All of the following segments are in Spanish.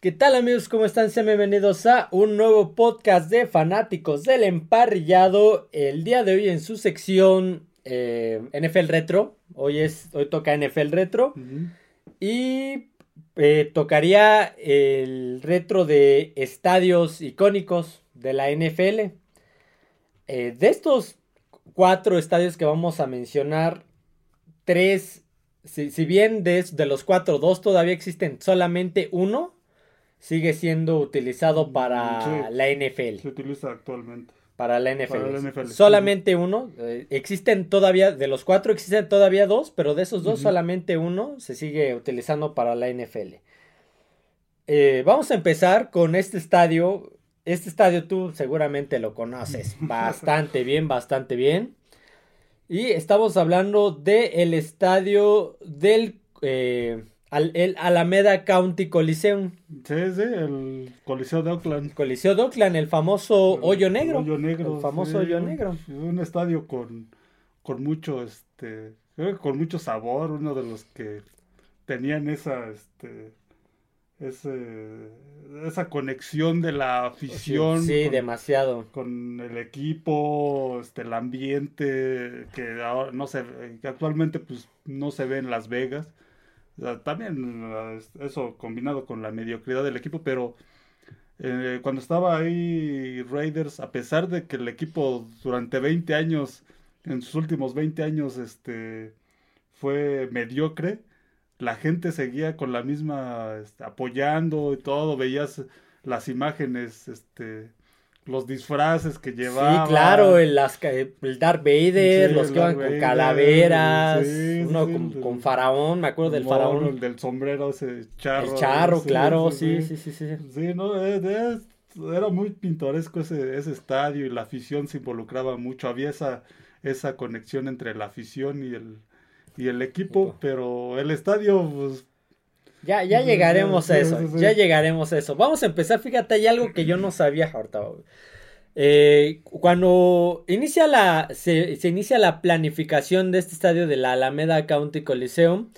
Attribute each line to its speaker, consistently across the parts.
Speaker 1: ¿Qué tal amigos? ¿Cómo están? Sean bienvenidos a un nuevo podcast de fanáticos del emparrillado. El día de hoy en su sección eh, NFL Retro. Hoy, es, hoy toca NFL Retro. Y eh, tocaría el retro de estadios icónicos de la NFL. Eh, de estos cuatro estadios que vamos a mencionar, tres, si, bien de, de, los cuatro, dos todavía existen, solamente uno sigue siendo utilizado para la NFL.
Speaker 2: Se utiliza actualmente.
Speaker 1: Para la NFL. Solamente uno. Eh, existen todavía, de los cuatro existen todavía dos, pero de esos dos solamente uno se sigue utilizando para la NFL. Eh, vamos a empezar con este estadio. Este estadio tú seguramente lo conoces bastante bien, bastante bien. Y estamos hablando del estadio del eh, al, el Alameda County Coliseum.
Speaker 2: Sí, sí, el Coliseo de Oakland.
Speaker 1: Coliseo de Oakland, el famoso hoyo negro.
Speaker 2: Hoyo negro.
Speaker 1: El famoso hoyo negro.
Speaker 2: Un estadio con, con mucho, este, con mucho sabor, uno de los que tenían esa, este, ese, esa conexión de la afición.
Speaker 1: Sí, demasiado.
Speaker 2: Con el equipo, este, el ambiente, que no se, que actualmente pues no se ve en Las Vegas también eso combinado con la mediocridad del equipo, pero eh, cuando estaba ahí Raiders, a pesar de que el equipo durante 20 años, en sus últimos 20 años, este, fue mediocre, la gente seguía con la misma, este, apoyando y todo, veías las imágenes, este, los disfraces que llevaban.
Speaker 1: Sí, claro, el, el Darth Vader, los que iban con calaveras, uno con, faraón, me acuerdo del faraón.
Speaker 2: El del sombrero ese charro.
Speaker 1: El charro, claro, sí, sí, sí, sí.
Speaker 2: Sí, no, era muy pintoresco ese, ese estadio y la afición se involucraba mucho, había esa, esa conexión entre la afición y el, y el equipo, pero el estadio, pues,
Speaker 1: ya, ya llegaremos a eso, ya llegaremos a eso. Vamos a empezar, fíjate, hay algo que yo no sabía ahorita. Eh, cuando inicia la, se, inicia la planificación de este estadio de la Alameda County Coliseum,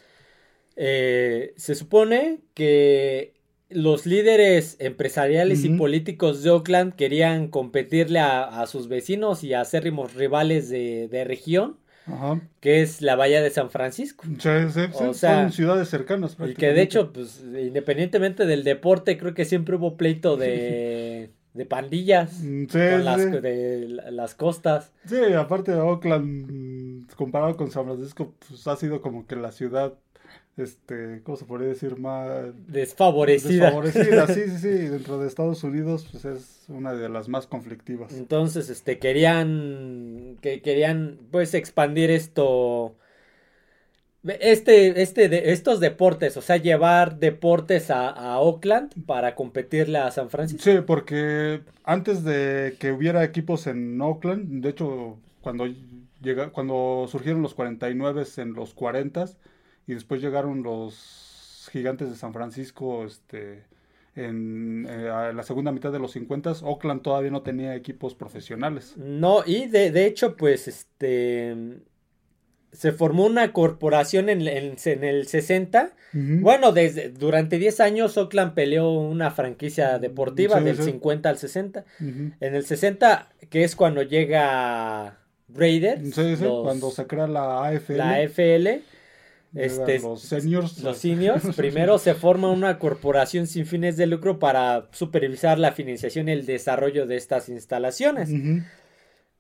Speaker 1: eh, se supone que los líderes empresariales y políticos de Oakland querían competirle a, sus vecinos y a acérrimos rivales de, de región que es la bahía de San Francisco.
Speaker 2: Sí, son ciudades cercanas.
Speaker 1: Y que de hecho, pues, independientemente del deporte, creo que siempre hubo pleito de, de pandillas mm, con las, de las costas.
Speaker 2: Sí, aparte de Oakland, comparado con San Francisco, pues ha sido como que la ciudad este, ¿cómo se podría decir? Más
Speaker 1: desfavorecida.
Speaker 2: Desfavorecida, sí, sí, sí, dentro de Estados Unidos, pues es una de las más conflictivas.
Speaker 1: Entonces, este, querían, que querían, pues, expandir esto, este, este, de, estos deportes, o sea, llevar deportes a, a, Oakland para competirle a San Francisco.
Speaker 2: Sí, porque antes de que hubiera equipos en Oakland, de hecho, cuando llega, cuando surgieron los 49 en los 40 y después llegaron los gigantes de San Francisco este, en, eh, la segunda mitad de los 50. Oakland todavía no tenía equipos profesionales.
Speaker 1: No, y de, de hecho, pues este se formó una corporación en, en, el 60. Bueno, desde, durante 10 años Oakland peleó una franquicia deportiva del 50 al 60. En el 60, que es cuando llega Raiders.
Speaker 2: cuando se crea la AFL.
Speaker 1: La AFL.
Speaker 2: Este, los seniors.
Speaker 1: Los seniors. primero se forma una corporación sin fines de lucro para supervisar la financiación y el desarrollo de estas instalaciones.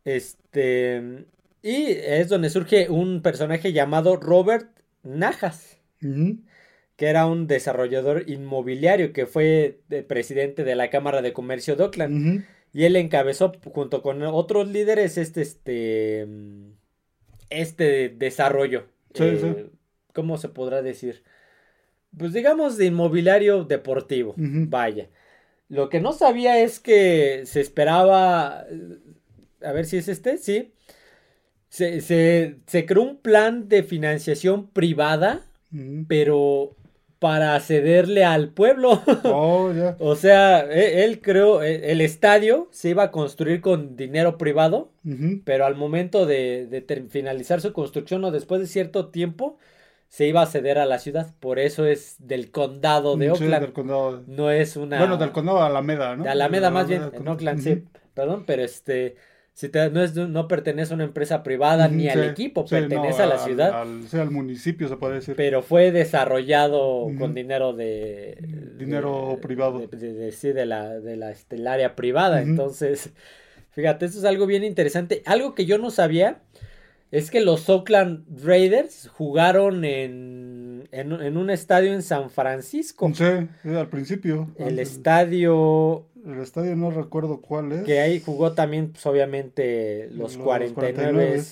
Speaker 1: Este. Y es donde surge un personaje llamado Robert Najas. Que era un desarrollador inmobiliario que fue presidente de la Cámara de Comercio de Oakland. Y él encabezó junto con otros líderes este, este, este desarrollo. Sí, sí eh, ¿cómo se podrá decir? Pues digamos de inmobiliario deportivo, vaya. Lo que no sabía es que se esperaba, a ver si es este, sí. Se, se, creó un plan de financiación privada, pero para cederle al pueblo. Oh, o sea, e, él, creó, e, el estadio se iba a construir con dinero privado, pero al momento de, de finalizar su construcción o después de cierto tiempo, se iba a ceder a la ciudad. Por eso es del condado de Oakland. No es una.
Speaker 2: Bueno, del condado de Alameda, ¿no?
Speaker 1: De Alameda, más bien, en Oakland, sí. Perdón, pero este. Si no, es, no pertenece a una empresa privada ni al equipo, pertenece a la ciudad.
Speaker 2: Al, al municipio, se puede decir.
Speaker 1: Pero fue desarrollado con dinero de.
Speaker 2: Dinero privado.
Speaker 1: De, sí, de la, de la, este, área privada. Entonces, fíjate, eso es algo bien interesante. Algo que yo no sabía es que los Oakland Raiders jugaron en, en, un estadio en San Francisco.
Speaker 2: Sí, al principio.
Speaker 1: El estadio...
Speaker 2: El estadio no recuerdo cuál es.
Speaker 1: Que ahí jugó también, pues obviamente, los, 49.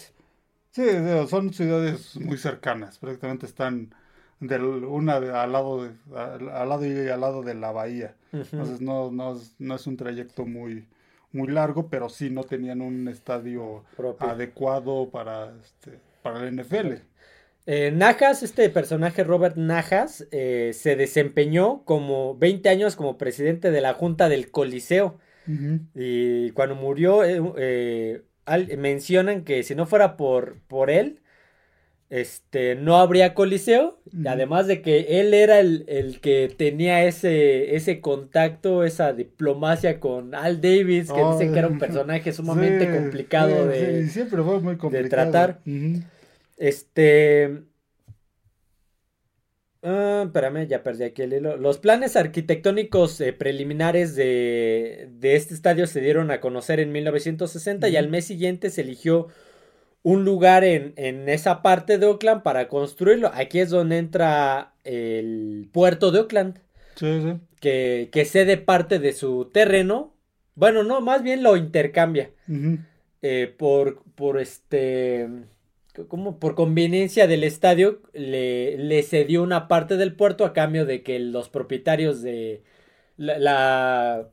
Speaker 2: Sí, son ciudades muy cercanas, prácticamente están del, una al lado de, al, lado y al lado de la bahía. Entonces no, no, no es un trayecto muy, muy largo, pero sí no tenían un estadio adecuado para, este, para el NFL.
Speaker 1: Eh, Najas, este personaje Robert Najas, eh, se desempeñó como 20 años como presidente de la Junta del Coliseo. Y cuando murió, eh, mencionan que si no fuera por, por él, este, no habría coliseo. Además de que él era el, que tenía ese, ese contacto, esa diplomacia con Al Davis, que dice que era un personaje sumamente complicado de,
Speaker 2: siempre fue muy complicado.
Speaker 1: de tratar. Este. Ah, espérame, ya perdí aquí el hilo. Los planes arquitectónicos eh, preliminares de, de, este estadio se dieron a conocer en 1960 y al mes siguiente se eligió un lugar en, esa parte de Oakland para construirlo. Aquí es donde entra el puerto de Oakland.
Speaker 2: Sí, sí.
Speaker 1: Que, que cede parte de su terreno. Bueno, no, más bien lo intercambia. Eh, por, por este. Como por conveniencia del estadio, le, le, cedió una parte del puerto a cambio de que los propietarios de la la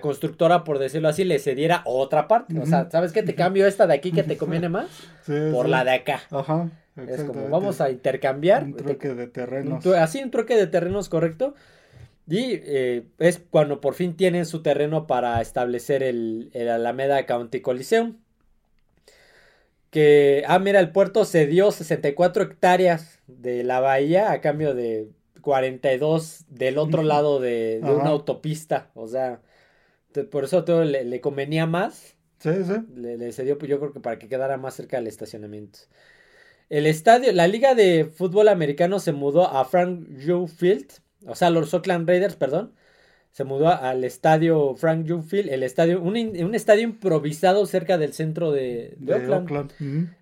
Speaker 1: constructora, por decirlo así, le cediera otra parte. O sea, ¿sabes qué? Te cambio esta de aquí que te conviene más por la de acá.
Speaker 2: Ajá.
Speaker 1: Es como, vamos a intercambiar.
Speaker 2: Un troque de terrenos.
Speaker 1: así, un troque de terrenos, correcto. Y eh, es cuando por fin tienen su terreno para establecer el, el Alameda County Coliseum. Que, ah, mira, el puerto cedió 64 hectáreas de la bahía a cambio de 42 del otro lado de, de una autopista. O sea, por eso todo le, convenía más.
Speaker 2: Sí, sí.
Speaker 1: Le, cedió, pues, yo creo que para que quedara más cerca del estacionamiento. El estadio, la liga de fútbol americano se mudó a Frank Joe Field, o sea, los Oakland Raiders, perdón, se mudó al estadio Frank Joe Field, el estadio, un, un, estadio improvisado cerca del centro de, Oakland,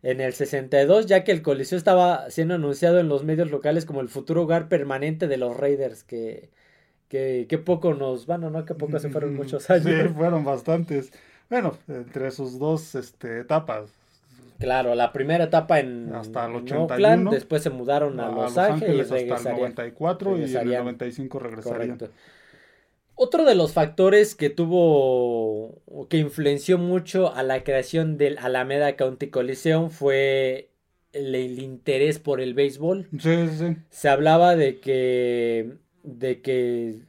Speaker 1: en el 62, ya que el coliseo estaba siendo anunciado en los medios locales como el futuro hogar permanente de los Raiders, que que, poco nos, bueno, no que poco se fueron muchos años.
Speaker 2: Sí, fueron bastantes. Bueno, entre sus dos este, etapas.
Speaker 1: Claro, la primera etapa en,
Speaker 2: hasta el 81,
Speaker 1: después se mudaron a, Los, Ángeles,
Speaker 2: y hasta el 94 y en el 95 regresarían. Correcto.
Speaker 1: Otro de los factores que tuvo, que influenció mucho a la creación del Alameda County Coliseum fue el, el interés por el béisbol.
Speaker 2: Sí, sí.
Speaker 1: Se hablaba de que de que,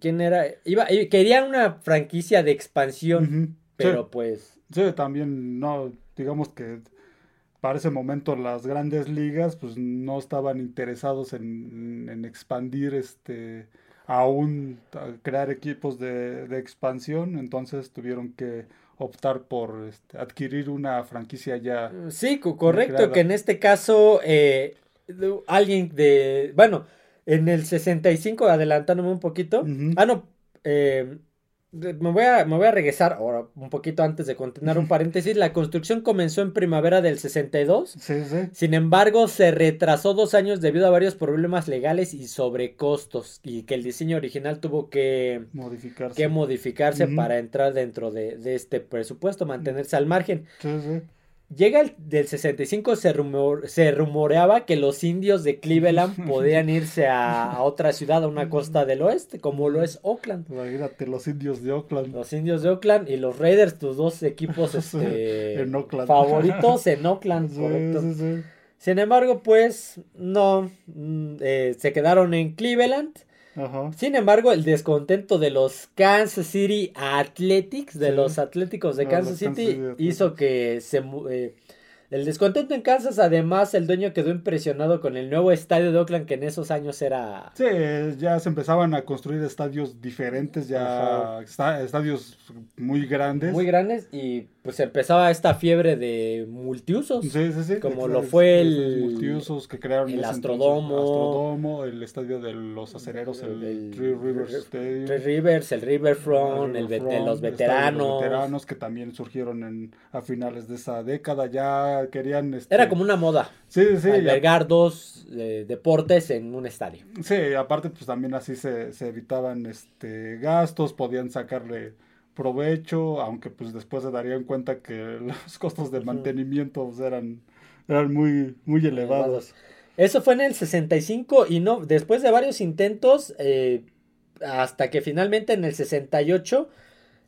Speaker 1: quién era iba quería una franquicia de expansión pero pues
Speaker 2: sí también no digamos que para ese momento las grandes ligas pues no estaban interesados en, en expandir este aún crear equipos de, de, expansión entonces tuvieron que optar por este, adquirir una franquicia ya
Speaker 1: sí correcto que en este caso eh, alguien de bueno en el 65, adelantándome un poquito. Ah, no. Eh, me, voy a, me voy a regresar ahora un poquito antes de continuar un paréntesis. La construcción comenzó en primavera del 62.
Speaker 2: Sí, sí.
Speaker 1: Sin embargo, se retrasó dos años debido a varios problemas legales y sobrecostos. Y que el diseño original tuvo que
Speaker 2: modificarse,
Speaker 1: que modificarse para entrar dentro de, de, este presupuesto, mantenerse al margen.
Speaker 2: Sí, sí.
Speaker 1: Llega el del 65, se, se rumoreaba que los indios de Cleveland podían irse a, otra ciudad, a una costa del oeste, como lo es Oakland.
Speaker 2: Imagínate, los indios de Oakland.
Speaker 1: Los indios de Oakland y los Raiders, tus dos equipos este, favoritos en Oakland, correcto. Sin embargo, pues no, mm, eh, se quedaron en Cleveland sin embargo, el descontento de los Kansas City Athletics, de los Atléticos de Kansas City, hizo que se, eh, el descontento en Kansas, además, el dueño quedó impresionado con el nuevo estadio de Oakland, que en esos años era...
Speaker 2: Sí, ya se empezaban a construir estadios diferentes, ya estadios muy grandes.
Speaker 1: Muy grandes y pues empezaba esta fiebre de multiusos. Sí, sí, sí. Como lo fue el...
Speaker 2: Multiusos que crearon
Speaker 1: el Astrodomo.
Speaker 2: Astrodomo, el estadio de los acereros, el, Three Rivers
Speaker 1: Stadium. Three Rivers, el Riverfront, el, de los veteranos. Los
Speaker 2: veteranos que también surgieron en, a finales de esa década, ya querían... Este,
Speaker 1: Era como una moda. Sí, sí. Albergar dos eh, deportes en un estadio.
Speaker 2: Sí, aparte pues también así se, evitaban este gastos, podían sacarle provecho, aunque pues después se darían cuenta que los costos de mantenimiento pues, eran, eran muy, muy elevados.
Speaker 1: Eso fue en el 65 y no, después de varios intentos, eh, hasta que finalmente en el 68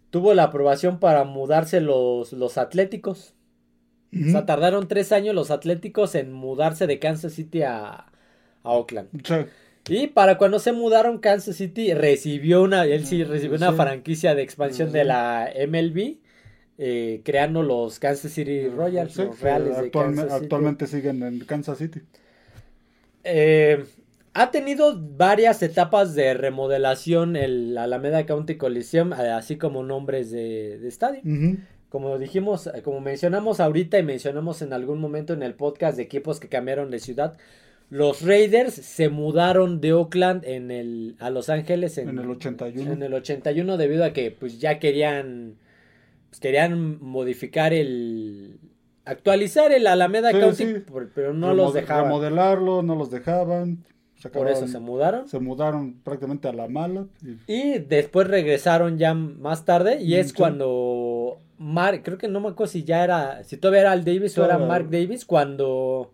Speaker 1: tuvo la aprobación para mudarse los, los atléticos. O sea, tardaron tres años los Atléticos en mudarse de Kansas City a, Oakland. Y para cuando se mudaron, Kansas City recibió una, él sí recibió una franquicia de expansión de la MLB, eh, creando los Kansas City Royals, los Reales
Speaker 2: de Kansas City. Actualmente siguen en Kansas City.
Speaker 1: Eh, ha tenido varias etapas de remodelación el Alameda County Coliseum, así como nombres de, de estadio como dijimos, eh, como mencionamos ahorita y mencionamos en algún momento en el podcast de equipos que cambiaron de ciudad, los Raiders se mudaron de Oakland en el, a Los Ángeles
Speaker 2: en, el 81.
Speaker 1: En el 81 debido a que pues ya querían pues, querían modificar el actualizar el Alameda County, pero no los dejaban.
Speaker 2: Remodelarlo, no los dejaban.
Speaker 1: Por eso se mudaron.
Speaker 2: Se mudaron prácticamente a la mala.
Speaker 1: Y, después regresaron ya más tarde y es cuando Mark, creo que no me acuerdo si ya era, si todavía era Al Davis o era Mark Davis, cuando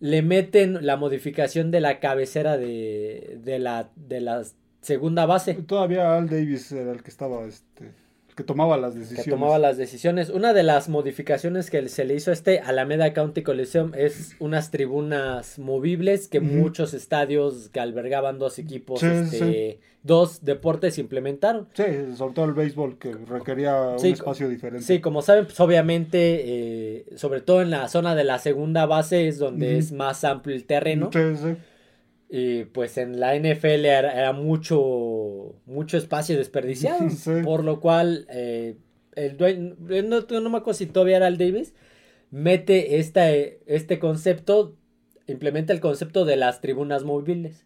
Speaker 1: le meten la modificación de la cabecera de, de, la, de la segunda base.
Speaker 2: Todavía Al Davis era el que estaba, este, que tomaba las decisiones.
Speaker 1: Que tomaba las decisiones. Una de las modificaciones que se le hizo a este Alameda County Coliseum es unas tribunas movibles que muchos estadios que albergaban dos equipos, este, dos deportes implementaron.
Speaker 2: Sí, sobre todo el béisbol que requería un espacio diferente.
Speaker 1: Sí, como saben, pues obviamente, eh, sobre todo en la zona de la segunda base es donde es más amplio el terreno. Sí, sí. Y pues en la NFL era, mucho, mucho espacio desperdiciado. Por lo cual, eh, el dueño, no, no, me acuerdo si todavía era el Davis, mete esta, este concepto, implementa el concepto de las tribunas móviles.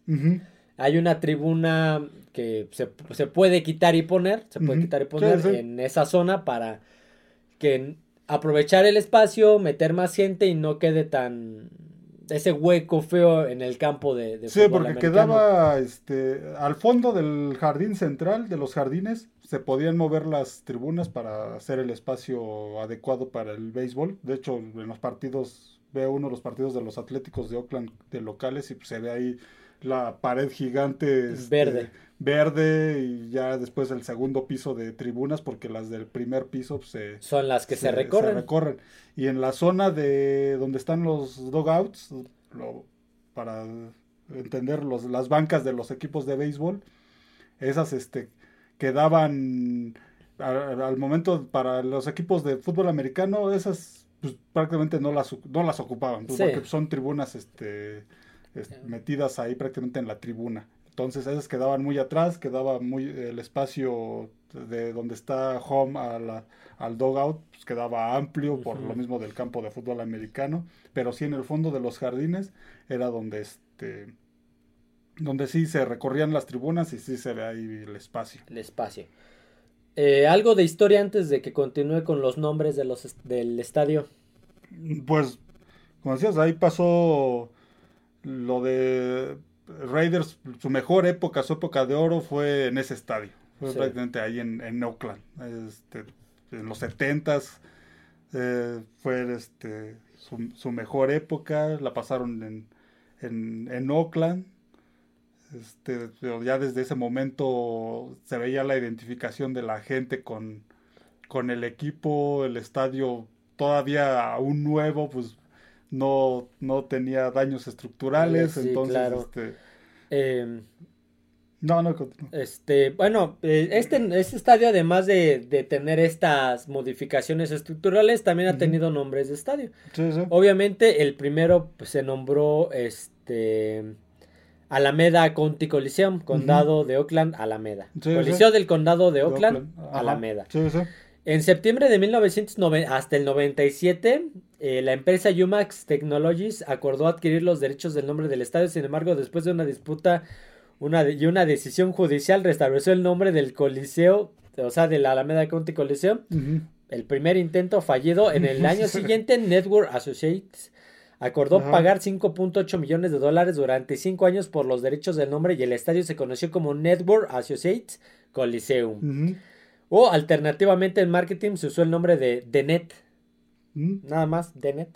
Speaker 1: Hay una tribuna que se, puede quitar y poner, se puede quitar y poner en esa zona para que aprovechar el espacio, meter más gente y no quede tan ese hueco feo en el campo de, de
Speaker 2: Sí, porque quedaba este al fondo del jardín central de los jardines se podían mover las tribunas para hacer el espacio adecuado para el béisbol. De hecho, en los partidos ve uno los partidos de los Atléticos de Oakland de locales y se ve ahí la pared gigante
Speaker 1: este, verde
Speaker 2: verde y ya después el segundo piso de tribunas porque las del primer piso pues, se
Speaker 1: son las que se, recorren.
Speaker 2: recorren. Y en la zona de donde están los dogouts lo, para entender los, las bancas de los equipos de béisbol esas este quedaban al, momento para los equipos de fútbol americano esas pues, prácticamente no las no las ocupaban pues, porque son tribunas este metidas ahí prácticamente en la tribuna entonces esas quedaban muy atrás, quedaba muy el espacio de donde está home a al dogout, pues quedaba amplio por lo mismo del campo de fútbol americano, pero sí en el fondo de los jardines era donde este donde sí se recorrían las tribunas y sí se ve ahí el espacio.
Speaker 1: El espacio. Eh, algo de historia antes de que continúe con los nombres de los del estadio.
Speaker 2: Pues, como decías, ahí pasó lo de Raiders, su mejor época, su época de oro fue en ese estadio. Fue prácticamente ahí en, en Oakland. Este, en los 70s eh, fue este, su, mejor época. La pasaron en, en, en Oakland. Este, pero ya desde ese momento se veía la identificación de la gente con, con el equipo, el estadio todavía aún nuevo, pues no, no tenía daños estructurales, entonces este,
Speaker 1: em,
Speaker 2: No, no.
Speaker 1: Este, bueno, eh, este, este estadio, además de, de, tener estas modificaciones estructurales, también ha tenido nombres de estadio.
Speaker 2: Sí, sí.
Speaker 1: Obviamente, el primero pues, se nombró este Alameda County Coliseum, condado de Oakland, Alameda.
Speaker 2: Sí,
Speaker 1: Coliseo del condado de
Speaker 2: De
Speaker 1: Oakland,
Speaker 2: Oakland. Ajá.
Speaker 1: Alameda. En septiembre de 1990 hasta el 97, eh, la empresa Umax Technologies acordó adquirir los derechos del nombre del estadio. Sin embargo, después de una disputa una de- y una decisión judicial, restableció el nombre del Coliseo, o sea, del Alameda County Coliseum. El primer intento fallido. En el año siguiente, Network Associates acordó pagar 5.8 millones de dólares durante 5 años por los derechos del nombre y el estadio se conoció como Network Associates Coliseum. O alternativamente en marketing se usó el nombre de The Net,
Speaker 2: Ujú.
Speaker 1: nada más The Net.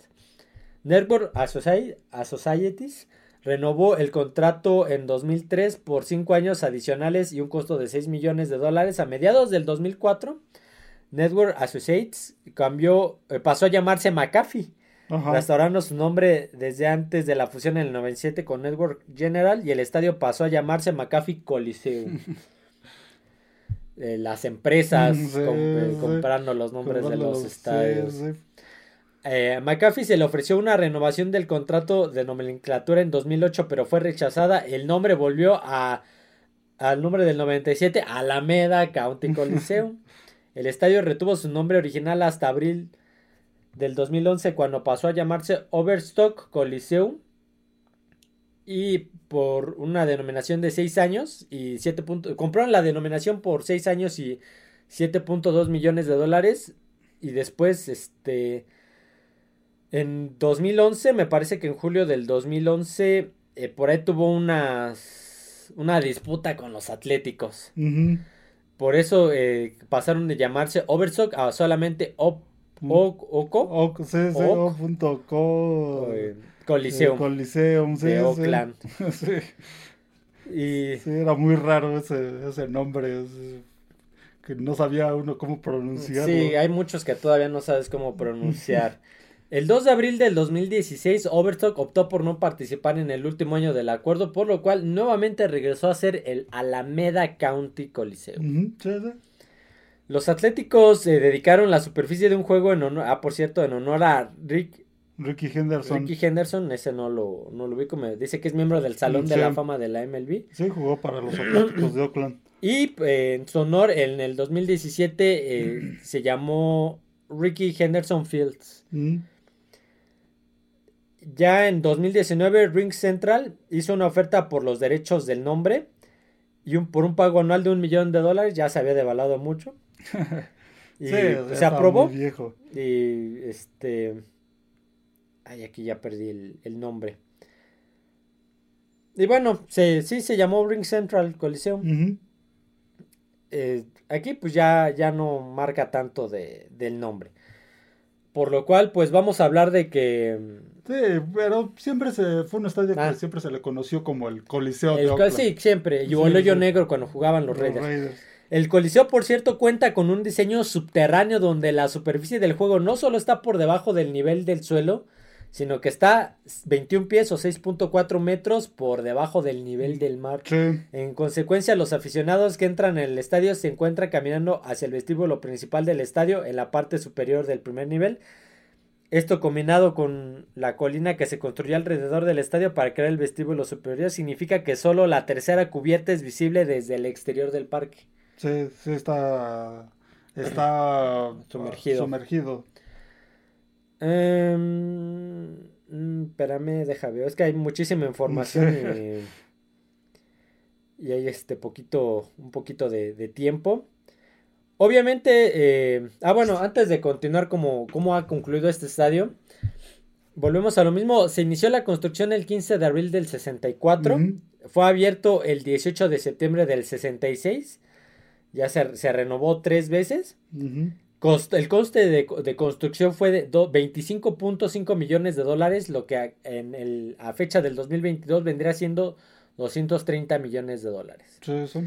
Speaker 1: Network Associ- Associates renovó el contrato en 2003 por 5 años adicionales y un costo de 6 millones de dólares. A mediados del 2004, Network Associates cambió, eh, pasó a llamarse McAfee,
Speaker 2: Ajá.
Speaker 1: restaurando su nombre desde antes de la fusión en el 97 con Network General y el estadio pasó a llamarse McAfee Coliseum. Eh, las empresas
Speaker 2: Mm, Sí,
Speaker 1: com- eh,
Speaker 2: sí.
Speaker 1: comprando los nombres de los estadios.
Speaker 2: sí.
Speaker 1: Eh, McAfee se le ofreció una renovación del contrato de nomenclatura en 2008, pero fue rechazada. El nombre volvió a, al nombre del 97, Alameda County Coliseum. El estadio retuvo su nombre original hasta abril del 2011, cuando pasó a llamarse Overstock Coliseum. Y por una denominación de 6 años y 7 punto- compraron la denominación por 6 años y 7.2 millones de dólares. Y después, este, en 2011, me parece que en julio del 2011, eh, por ahí tuvo unas, una disputa con los Atléticos.
Speaker 2: Ujú.
Speaker 1: Por eso eh, pasaron de llamarse Overstock a solamente Op- Oc- Oco
Speaker 2: Oc- sí, sí,
Speaker 1: Oc.
Speaker 2: o punto co-
Speaker 1: eh, Coliseum
Speaker 2: eh, Coliseum, sí,
Speaker 1: de
Speaker 2: sí.
Speaker 1: Oakland.
Speaker 2: Sí,
Speaker 1: Y
Speaker 2: sí, era muy raro ese, ese nombre. ese- que no sabía uno cómo pronunciarlo.
Speaker 1: sí, hay muchos que todavía no sabes cómo pronunciar. El 2 de abril del 2016, Overstock optó por no participar en el último año del acuerdo, por lo cual nuevamente regresó a ser el Alameda County Coliseum. Los Atléticos eh, dedicaron la superficie de un juego en honor, ah, por cierto, en honor a Rick,
Speaker 2: Ricky Henderson.
Speaker 1: Ricky Henderson, ese no lo, no lo ubico, me dice que es miembro del Salón de la Fama de la MLB.
Speaker 2: Sí, jugó para los Atléticos de Oakland.
Speaker 1: Y eh, en su honor, en el 2017 eh, se llamó Ricky Henderson Fields.
Speaker 2: Ujú.
Speaker 1: Ya en 2019, Ring Central hizo una oferta por los derechos del nombre y un, por un pago anual de un millón de dólares. Ya se había devaluado mucho. Y
Speaker 2: Sí,
Speaker 1: se aprobó.
Speaker 2: muy viejo.
Speaker 1: Y este. Ay, aquí ya perdí el, el nombre. Y bueno, se, sí se llamó Ring Central Coliseum. Eh, aquí pues ya, ya no marca tanto de, del nombre. Por lo cual, pues vamos a hablar de que.
Speaker 2: Sí, pero siempre se fue un estadio
Speaker 1: Ah.
Speaker 2: que siempre se le conoció como el Coliseo de Oakland.
Speaker 1: sí, siempre. Y
Speaker 2: Sí,
Speaker 1: el hoyo
Speaker 2: sí.
Speaker 1: negro cuando jugaban los
Speaker 2: Los
Speaker 1: Raiders.
Speaker 2: Raiders.
Speaker 1: El Coliseo, por cierto, cuenta con un diseño subterráneo donde la superficie del juego no solo está por debajo del nivel del suelo, sino que está 21 pies o 6.4 metros por debajo del nivel del mar.
Speaker 2: Sí.
Speaker 1: En consecuencia, los aficionados que entran en el estadio se encuentran caminando hacia el vestíbulo principal del estadio en la parte superior del primer nivel. Esto combinado con la colina que se construyó alrededor del estadio para crear el vestíbulo superior significa que solo la tercera cubierta es visible desde el exterior del parque.
Speaker 2: Sí, sí está, está
Speaker 1: Sumergido.
Speaker 2: sumergido.
Speaker 1: Em, mm, espérame, deja ver. Es que hay muchísima información y, y hay este poquito, un poquito de, de tiempo. Obviamente, eh, ah bueno, antes de continuar como cómo ha concluido este estadio, volvemos a lo mismo. Se inició la construcción el 15 de abril del 64.
Speaker 2: Ujú.
Speaker 1: Fue abierto el 18 de septiembre del 66. Ya se, se renovó tres veces.
Speaker 2: Ujú.
Speaker 1: Cost- el coste de, de construcción fue de do- 25.5 millones de dólares, lo que a, en el, a fecha del 2022 vendría siendo 230 millones de dólares.
Speaker 2: Sí, sí.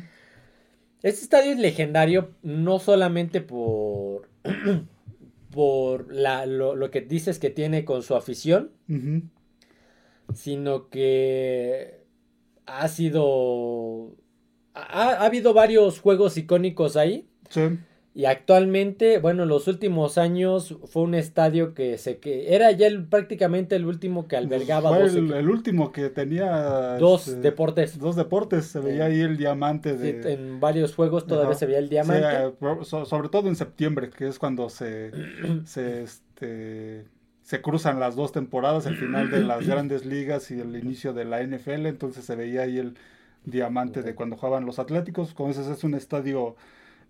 Speaker 1: Este estadio es legendario no solamente por, por la, lo, lo que dices que tiene con su afición, sino que ha sido ha, habido varios juegos icónicos ahí. Sí. Y actualmente, bueno, los últimos años fue un estadio que se que era ya prácticamente el último que albergaba
Speaker 2: fue el, último que tenía
Speaker 1: dos este, deportes.
Speaker 2: Dos deportes, se veía ahí el diamante de...
Speaker 1: en varios juegos todavía se veía el diamante.
Speaker 2: sobre todo en septiembre, que es cuando se se este se cruzan las dos temporadas, el final de las grandes ligas y el inicio de la NFL, entonces se veía ahí el diamante de cuando jugaban los Atléticos, como dices es un estadio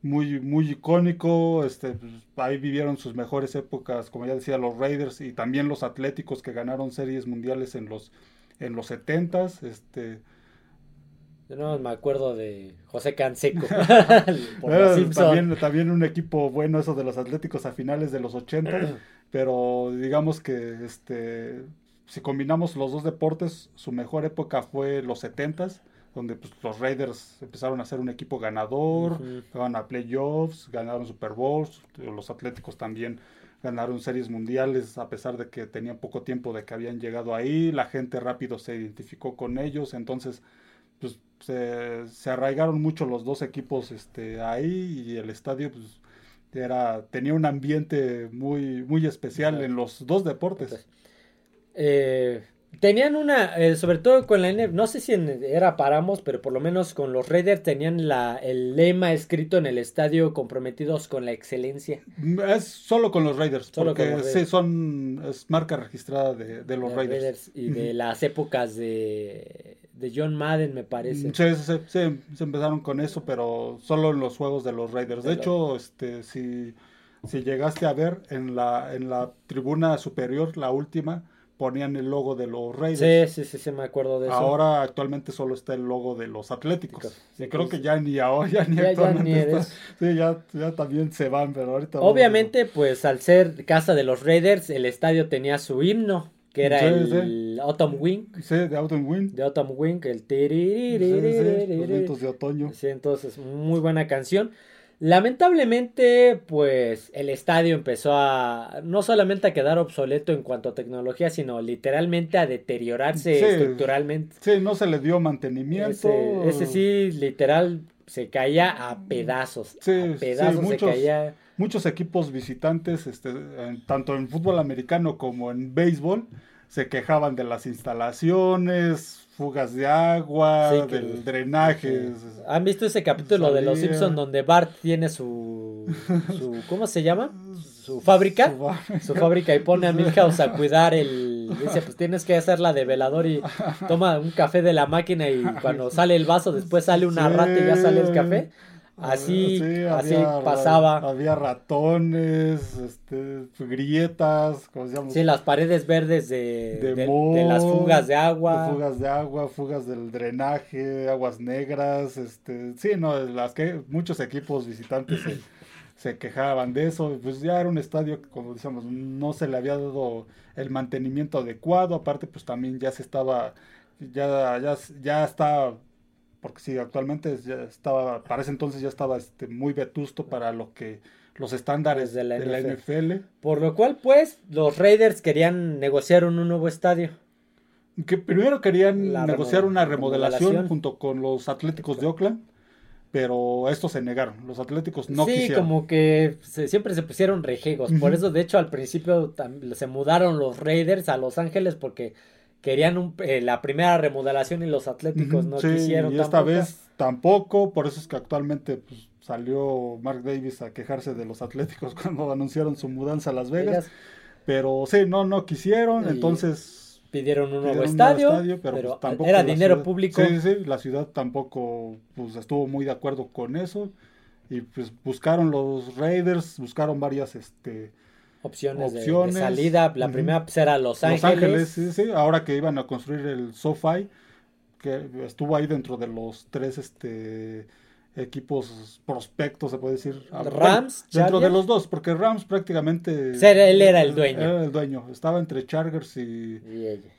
Speaker 2: muy, muy icónico, este, pues, ahí vivieron sus mejores épocas, como ya decía, los Raiders y también los Atléticos que ganaron series mundiales en los, en los 70s, este...
Speaker 1: Yo no me acuerdo de José Canseco.
Speaker 2: también, también un equipo bueno eso de los Atléticos a finales de los 80, pero digamos que este si combinamos los dos deportes, su mejor época fue los 70s donde pues, los Raiders empezaron a ser un equipo ganador, uh a playoffs, ganaron Super Bowls, los Atléticos también ganaron series mundiales a pesar de que tenían poco tiempo de que habían llegado ahí, la gente rápido se identificó con ellos, entonces pues se, se arraigaron mucho los dos equipos este, ahí y el estadio pues era, tenía un ambiente muy, muy especial en los dos deportes.
Speaker 1: Eh, Tenían una, eh, sobre todo con la N, no sé si era Paramos, pero por lo menos con los Raiders tenían la, el lema escrito en el estadio comprometidos con la excelencia.
Speaker 2: Es solo con los Raiders, solo porque sí, son, es marca registrada de, los Raiders.
Speaker 1: Y de las épocas de, de John Madden, me parece.
Speaker 2: Sí, sí, sí, se empezaron con eso, pero solo en los juegos de los Raiders. De hecho, este, si, si llegaste a ver en la, en la tribuna superior, la última, ponían el logo de los Raiders.
Speaker 1: Sí, sí, sí, sí, me acuerdo de eso.
Speaker 2: Ahora actualmente solo está el logo de los Atléticos. Sí, creo que ya ni ahora, ya ni actualmente Sí, ya, ya, también se van, pero ahorita...
Speaker 1: Obviamente, pues al ser casa de los Raiders, el estadio tenía su himno, que era el Autumn Wing.
Speaker 2: Sí, de Autumn Wing.
Speaker 1: De Autumn Wing, el...
Speaker 2: Sí, de otoño.
Speaker 1: Sí, entonces, muy buena canción. Lamentablemente, pues el estadio empezó a no solamente a quedar obsoleto en cuanto a tecnología, sino literalmente a deteriorarse estructuralmente.
Speaker 2: Sí, no se le dio mantenimiento.
Speaker 1: Ese, sí, literal, se caía a pedazos. Sí, a pedazos
Speaker 2: muchos, se caía. Muchos equipos visitantes, este, tanto en fútbol americano como en béisbol, se quejaban de las instalaciones, fugas de agua, del drenaje.
Speaker 1: ¿Han visto ese capítulo de Los Simpsons donde Bart tiene su, su ¿cómo se llama? Su fábrica, su, fábrica y pone a Milhouse a cuidar el, dice pues tienes que hacerla de velador y toma un café de la máquina y cuando sale el vaso después sale una rata y ya sale el café. Así, así pasaba.
Speaker 2: Había ratones, este, grietas, ¿cómo se llama?
Speaker 1: Sí, las paredes verdes de, de, las fugas de agua.
Speaker 2: fugas de agua, fugas del drenaje, aguas negras, este, sí, no, las que muchos equipos visitantes se, quejaban de eso, pues ya era un estadio que, como decíamos, no se le había dado el mantenimiento adecuado, aparte pues también ya se estaba, ya, ya, ya está porque sí, actualmente ya estaba, para ese entonces ya estaba este, muy vetusto para lo que los estándares de la, NFL.
Speaker 1: Por lo cual, pues, los Raiders querían negociar un, nuevo estadio.
Speaker 2: Que primero querían negociar una remodelación, junto con los Atléticos de Oakland, pero estos se negaron. Los Atléticos no
Speaker 1: sí,
Speaker 2: quisieron.
Speaker 1: Sí, como que siempre se pusieron rejegos. Por eso, de hecho, al principio se mudaron los Raiders a Los Ángeles porque querían eh, la primera remodelación y los Atléticos no quisieron.
Speaker 2: Y esta vez tampoco, por eso es que actualmente pues, salió Mark Davis a quejarse de los Atléticos cuando anunciaron su mudanza a Las Vegas. Pero sí, no, no quisieron, entonces
Speaker 1: pidieron un nuevo estadio, pero, pues, era dinero público.
Speaker 2: Sí, sí, la ciudad tampoco pues, estuvo muy de acuerdo con eso y pues buscaron los Raiders, buscaron varias este
Speaker 1: opciones, De, salida. La primera pues, era Los Ángeles. Los Ángeles,
Speaker 2: sí, sí. Ahora que iban a construir el SoFi, que estuvo ahí dentro de los tres este equipos prospectos, se puede decir.
Speaker 1: Rams,
Speaker 2: dentro de los dos, porque Rams prácticamente.
Speaker 1: él era el dueño.
Speaker 2: Era el dueño. Estaba entre Chargers y,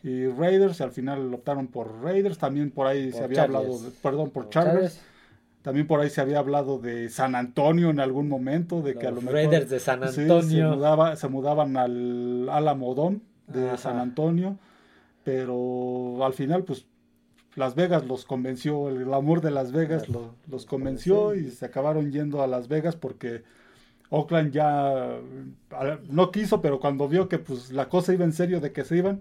Speaker 2: y, Raiders, y al final optaron por Raiders. También por ahí se había hablado, perdón, por, Chargers. También por ahí se había hablado de San Antonio en algún momento, de que a lo mejor
Speaker 1: Raiders de San Antonio
Speaker 2: se, mudaba, se mudaban al Alamodón de San Antonio, pero al final pues Las Vegas los convenció, el glamour de Las Vegas los convenció y se acabaron yendo a Las Vegas porque Oakland ya no quiso, pero cuando vio que pues la cosa iba en serio de que se iban,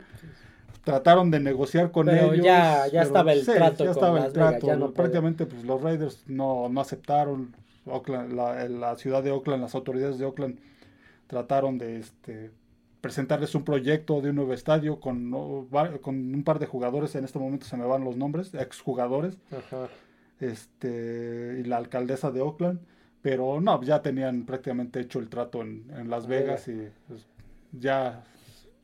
Speaker 2: trataron de negociar con ellos.
Speaker 1: Ya, ya estaba el trato.
Speaker 2: Ya estaba el trato. Prácticamente pues los Raiders no, no aceptaron. Oakland, la, la, ciudad de Oakland, las autoridades de Oakland trataron de este, presentarles un proyecto de un nuevo estadio con, con un par de jugadores, en este momento se me van los nombres, exjugadores, este, y la alcaldesa de Oakland, pero no, ya tenían prácticamente hecho el trato en, Las Vegas y pues, ya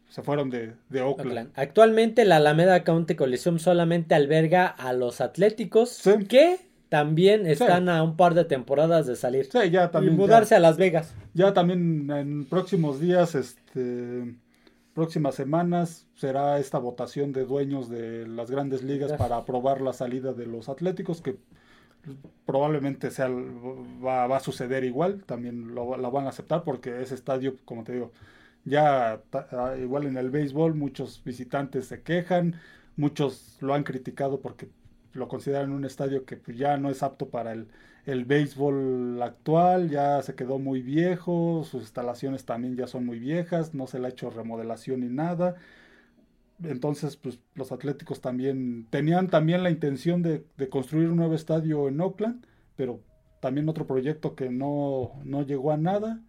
Speaker 2: se fueron de, Oakland.
Speaker 1: Actualmente la Alameda County Coliseum solamente alberga a los Atléticos que también están a un par de temporadas de salir.
Speaker 2: ya también.
Speaker 1: Y mudarse a Las Vegas.
Speaker 2: Ya también en próximos días, este, próximas semanas, será esta votación de dueños de las grandes ligas para aprobar la salida de los Atléticos, que probablemente sea, va, a suceder igual, también lo, la van a aceptar porque ese estadio, como te digo, ya ah, igual en el béisbol muchos visitantes se quejan, muchos lo han criticado porque lo consideran un estadio que pues, ya no es apto para el, el béisbol actual, ya se quedó muy viejo, sus instalaciones también ya son muy viejas, no se le ha hecho remodelación ni nada. Entonces, pues los Atléticos también tenían también la intención de, de construir un nuevo estadio en Oakland, pero también otro proyecto que no, no llegó a nada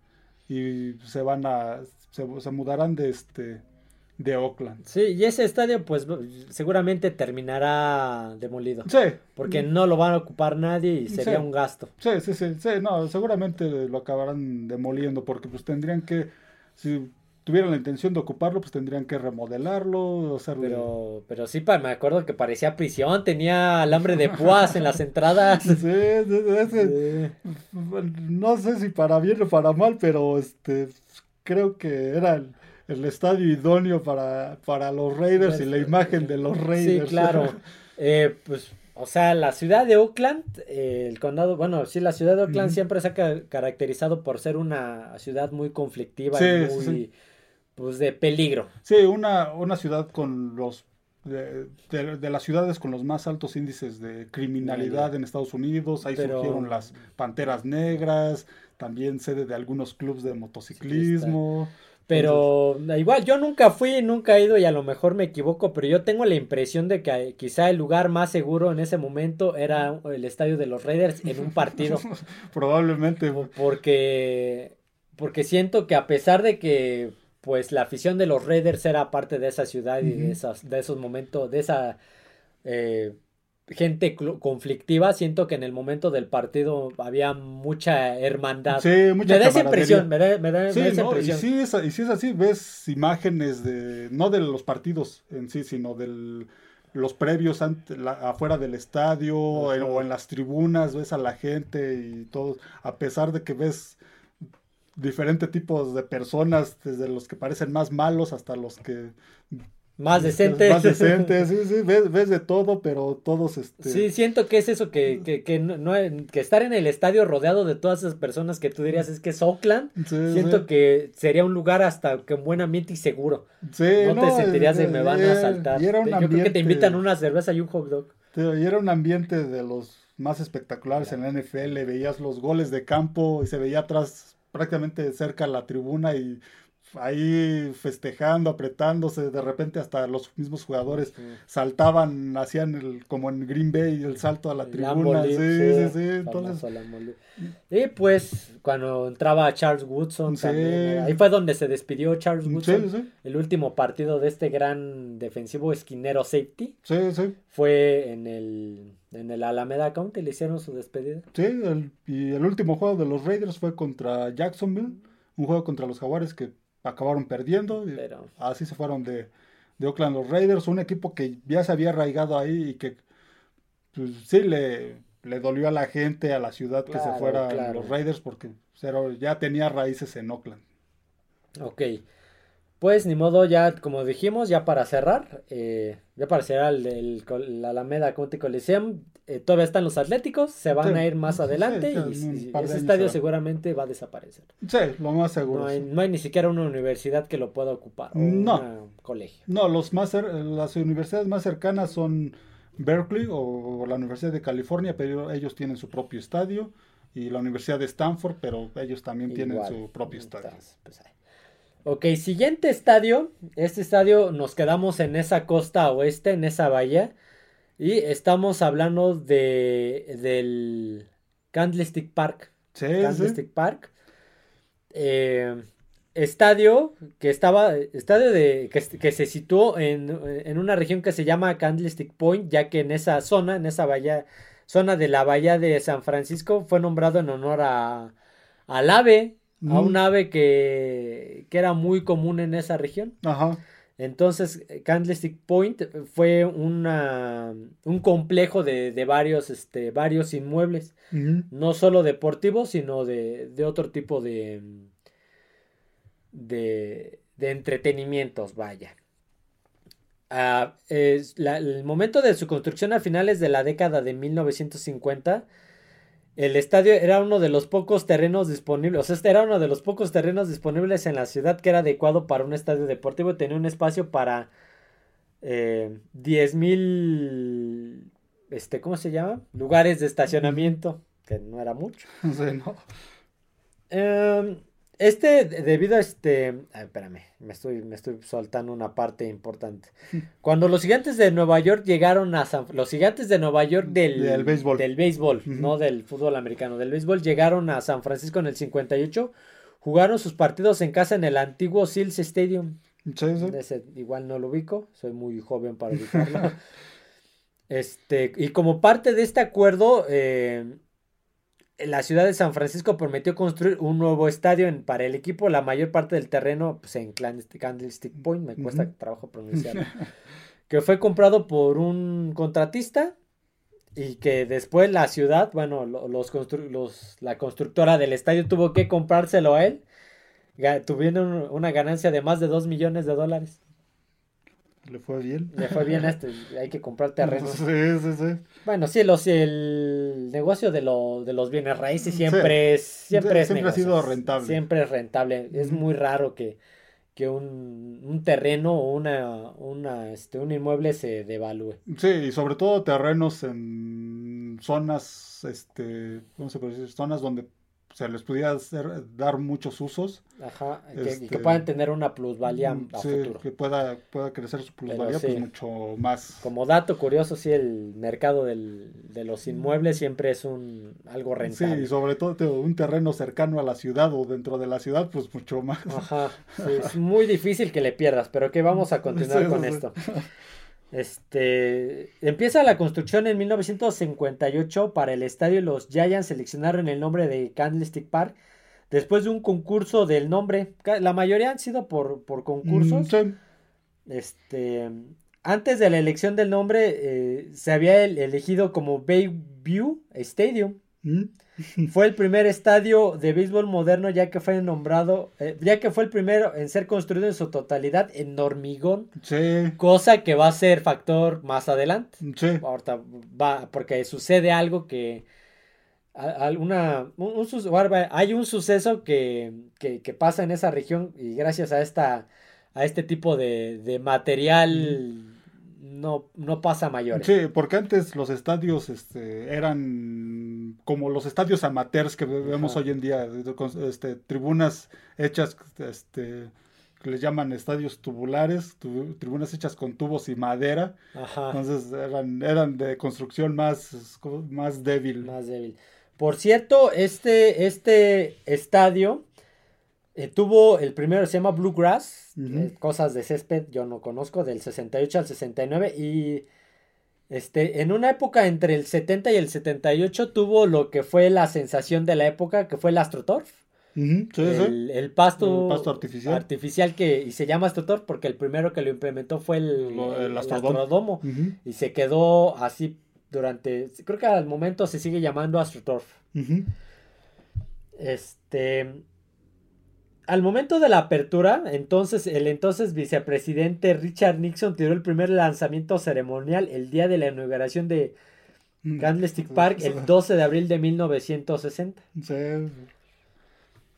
Speaker 2: y se van a se, se mudarán de este de Oakland.
Speaker 1: Sí, y ese estadio pues seguramente terminará demolido.
Speaker 2: Sí.
Speaker 1: Porque no lo van a ocupar nadie y sería un gasto.
Speaker 2: Sí, sí, sí, sí, no, seguramente lo acabarán demoliendo porque pues tendrían que, si tuvieran la intención de ocuparlo, pues tendrían que remodelarlo, hacerlo.
Speaker 1: Pero, pero sí, me acuerdo que parecía prisión, tenía alambre de púas en las entradas.
Speaker 2: Sí, ese, no sé si para bien o para mal, pero este creo que era el el estadio idóneo para, para los Raiders y la imagen de los Raiders.
Speaker 1: Sí, claro. Eh, pues, o sea, la ciudad de Oakland, eh, el condado, bueno, sí, la ciudad de Oakland siempre se ha caracterizado por ser una ciudad muy conflictiva y muy, pues, de peligro.
Speaker 2: Sí, una, una ciudad con los de, de, las ciudades con los más altos índices de criminalidad en Estados Unidos. Ahí surgieron las Panteras Negras, también sede de algunos clubes de motociclismo.
Speaker 1: Pero igual, yo nunca fui, nunca he ido y a lo mejor me equivoco, pero yo tengo la impresión de que quizá el lugar más seguro en ese momento era el estadio de los Raiders en un partido.
Speaker 2: Probablemente.
Speaker 1: Porque, porque siento que a pesar de que pues la afición de los Raiders era parte de esa ciudad y de, esas, de esos momentos, de esa... Eh, gente conflictiva, siento que en el momento del partido había mucha hermandad.
Speaker 2: Sí, mucha
Speaker 1: Me da esa impresión, me da, me da, esa impresión.
Speaker 2: Y sí, es, y si es así, ves imágenes de, no de los partidos en sí, sino de los previos afuera del estadio o en las tribunas, ves a la gente y todo, a pesar de que ves diferentes tipos de personas, desde los que parecen más malos hasta los que
Speaker 1: más decentes.
Speaker 2: Más decentes, sí, sí, ves, de todo, pero todos este...
Speaker 1: Sí, siento que es eso, que, que, que, no, que estar en el estadio rodeado de todas esas personas que tú dirías es que es Oakland, siento que sería un lugar hasta que buen ambiente y seguro.
Speaker 2: Sí,
Speaker 1: no, te sentirías de me van a asaltar. Yo creo que te invitan una cerveza y un hot dog.
Speaker 2: Y era un ambiente de los más espectaculares en la NFL, veías los goles de campo y se veía atrás prácticamente cerca la tribuna y ahí festejando, apretándose, de repente hasta los mismos jugadores saltaban, hacían el, como en Green Bay el salto a la tribuna. sí, sí, sí, Entonces...
Speaker 1: Y pues cuando entraba Charles Woodson, ahí fue donde se despidió Charles Woodson. El último partido de este gran defensivo esquinero safety.
Speaker 2: Sí, sí.
Speaker 1: Fue en el, en el Alameda County, le hicieron su despedida.
Speaker 2: Sí, y el último juego de los Raiders fue contra Jacksonville, un juego contra los Jaguares que acabaron perdiendo. Así se fueron de, de, Oakland los Raiders, un equipo que ya se había arraigado ahí y que pues, sí le, le dolió a la gente, a la ciudad que se fueran los Raiders porque ya tenía raíces en Oakland.
Speaker 1: Ok. Pues ni modo, ya como dijimos, ya para cerrar, eh, ya para cerrar el, la Alameda County Coliseum, eh, todavía están los Atléticos, se van a ir más adelante y, ese estadio seguramente va a desaparecer.
Speaker 2: Sí, lo más seguro.
Speaker 1: No hay, no hay, ni siquiera una universidad que lo pueda ocupar, o no. un colegio.
Speaker 2: No, los más las universidades más cercanas son Berkeley o la Universidad de California, pero ellos tienen su propio estadio. Y la Universidad de Stanford, pero ellos también tienen su propio estadio. Pues,
Speaker 1: ok, siguiente estadio. Este estadio nos quedamos en esa costa oeste, en esa bahía. Y estamos hablando de del Candlestick Park. Sí, Candlestick Park. Eh, estadio que estaba, estadio de, que, se situó en, una región que se llama Candlestick Point, ya que en esa zona, en esa bahía, zona de la bahía de San Francisco, fue nombrado en honor a, al ave, a un ave que, que, era muy común en esa región. Ajá. Entonces, Candlestick Point fue una, un complejo de, de varios, este, varios inmuebles, no solo deportivos, sino de, de otro tipo de, de, de entretenimientos, vaya. Ah, el momento de su construcción a finales de la década de 1950, el estadio era uno de los pocos terrenos disponibles, o sea, este era uno de los pocos terrenos disponibles en la ciudad que era adecuado para un estadio deportivo. Tenía un espacio para eh, 10.000, este, ¿cómo se llama? Lugares de estacionamiento, que no era mucho. no. Em, este, debido a este. espérame, me estoy, me estoy soltando una parte importante. Cuando los gigantes de Nueva York llegaron a San. Los gigantes de Nueva York del, del béisbol, del béisbol no del fútbol americano, del béisbol, llegaron a San Francisco en el 58. Jugaron sus partidos en casa en el antiguo Seals Stadium. igual no lo ubico, soy muy joven para ubicarlo. este, y como parte de este acuerdo, eh, la ciudad de San Francisco prometió construir un nuevo estadio para el equipo. La mayor parte del terreno pues, en Candlestick Point, me cuesta trabajo pronunciarlo, que fue comprado por un contratista y que después la ciudad, bueno, los, los la constructora del estadio tuvo que comprárselo a él, tuvieron una ganancia de más de 2 millones de dólares.
Speaker 2: Le fue bien.
Speaker 1: Le fue bien a este. Hay que comprar terrenos. Sí, sí, sí. Bueno, sí, los, el negocio de, lo, de los bienes raíces siempre es. Siempre, es siempre ha sido rentable. Siempre es rentable. Es muy raro que, que un, un, terreno o una, una, este, un inmueble se devalúe.
Speaker 2: Sí, y sobre todo terrenos en zonas, este, ¿cómo se puede decir? Zonas donde se les pudiera dar muchos usos.
Speaker 1: Ajá, y que este, puedan tener una plusvalía mm,
Speaker 2: a sí, que pueda, pueda crecer su plusvalía pues mucho más.
Speaker 1: Como dato curioso, sí, el mercado del, de los inmuebles siempre es un algo rentable.
Speaker 2: Sí, y sobre todo un terreno cercano a la ciudad o dentro de la ciudad, pues mucho más.
Speaker 1: Ajá, sí, es muy difícil que le pierdas, pero que vamos a continuar con esto. Este empieza la construcción en 1958 para el estadio. Los Giants seleccionaron el nombre de Candlestick Park después de un concurso del nombre. La mayoría han sido por, por concursos. Mm, este antes de la elección del nombre eh, se había elegido como Bayview Stadium. Mm. Fue el primer estadio de béisbol moderno ya que fue nombrado, eh, ya que fue el primero en ser construido en su totalidad en hormigón. Sí. Cosa que va a ser factor más adelante. Sí. Ahorita va, porque sucede algo que alguna un, hay un suceso que, que, que, pasa en esa región y gracias a esta a este tipo de, de material no, no pasa mayores.
Speaker 2: Sí, porque antes los estadios este, eran como los estadios amateurs que vemos hoy en día, este, tribunas hechas, este, que les llaman estadios tubulares, tribunas hechas con tubos y madera. Entonces eran, eran de construcción más, más débil.
Speaker 1: Más débil. Por cierto, este, este estadio eh, tuvo el primero, se llama Bluegrass, eh, cosas de césped, yo no conozco, del 68 al 69. Y este, en una época entre el 70 y el 78 tuvo lo que fue la sensación de la época, que fue el AstroTurf. el, pasto, artificial. artificial. que y se llama AstroTurf porque el primero que lo implementó fue el, el, Astrodomo, y se quedó así durante creo que al momento se sigue llamando AstroTurf. Este al momento de la apertura, entonces el entonces vicepresidente Richard Nixon tiró el primer lanzamiento ceremonial el día de la inauguración de mm. Candlestick Park el 12 de abril de 1960.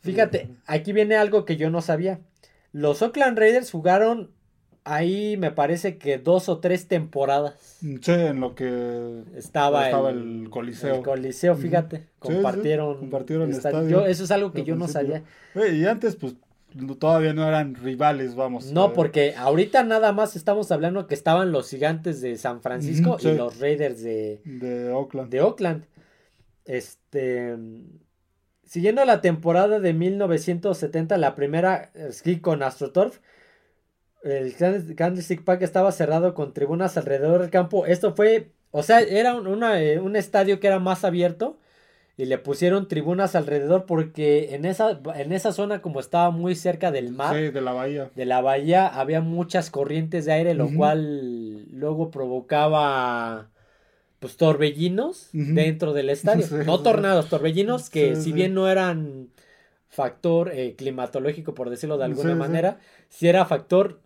Speaker 1: Fíjate, aquí viene algo que yo no sabía. Los Oakland Raiders jugaron ahí me parece que dos o tres temporadas.
Speaker 2: Sí, en lo que
Speaker 1: estaba,
Speaker 2: el, Coliseo.
Speaker 1: El Coliseo, fíjate. compartieron.
Speaker 2: compartieron estadio.
Speaker 1: eso es algo que yo no sabía.
Speaker 2: Y antes, pues todavía no eran rivales, vamos.
Speaker 1: No, porque ahorita nada más estamos hablando que estaban los gigantes de San Francisco y los Raiders de,
Speaker 2: de Oakland.
Speaker 1: De Oakland. Este. Siguiendo la temporada de 1970, la primera ski con AstroTurf, el Candlestick Park estaba cerrado con tribunas alrededor del campo. Esto fue, o sea, era eh, un estadio que era más abierto y le pusieron tribunas alrededor porque en esa, en esa zona como estaba muy cerca del mar,
Speaker 2: de la bahía,
Speaker 1: de la bahía había muchas corrientes de aire, lo cual luego provocaba pues torbellinos dentro del estadio, no tornados, torbellinos que si bien no eran factor eh, climatológico por decirlo de alguna manera, si era factor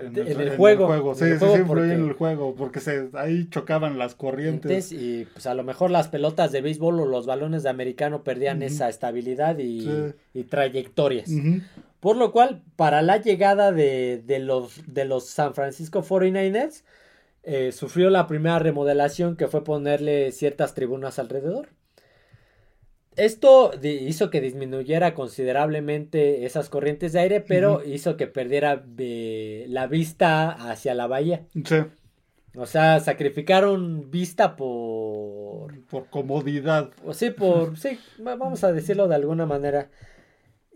Speaker 1: en el, juego.
Speaker 2: Sí, sí, sí, porque, en el juego, porque se, ahí chocaban las corrientes.
Speaker 1: Y pues a lo mejor las pelotas de béisbol o los balones de americano perdían esa estabilidad y, trayectorias. Por lo cual, para la llegada de, los, de los San Francisco 49ers, eh, sufrió la primera remodelación que fue ponerle ciertas tribunas alrededor. Esto hizo que disminuyera considerablemente esas corrientes de aire, pero hizo que perdiera la vista hacia la bahía. Sí. O sea, sacrificaron vista por...
Speaker 2: Por comodidad.
Speaker 1: Sí, por... sí, vamos a decirlo de alguna manera.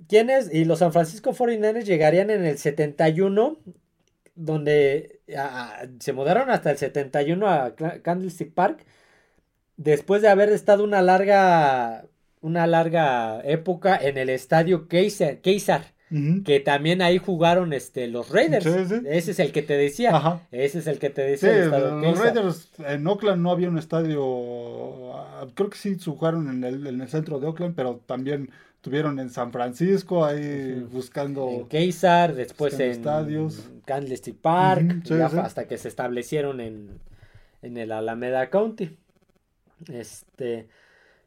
Speaker 1: ¿Quiénes? Y los San Francisco 49ers llegarían en el 71, donde se mudaron hasta el 71 a Candlestick Park, después de haber estado una larga una larga época en el estadio Kaiser, que también ahí jugaron este los Raiders. Ese es el que te decía. Ese es el que te decía.
Speaker 2: los Raiders en Oakland no había un estadio, ah, creo que sí jugaron en el, en el centro de Oakland, pero también tuvieron en San Francisco ahí buscando
Speaker 1: en Keysar, después en estadios. Candlestick Park, hasta que se establecieron en, en el Alameda County. Este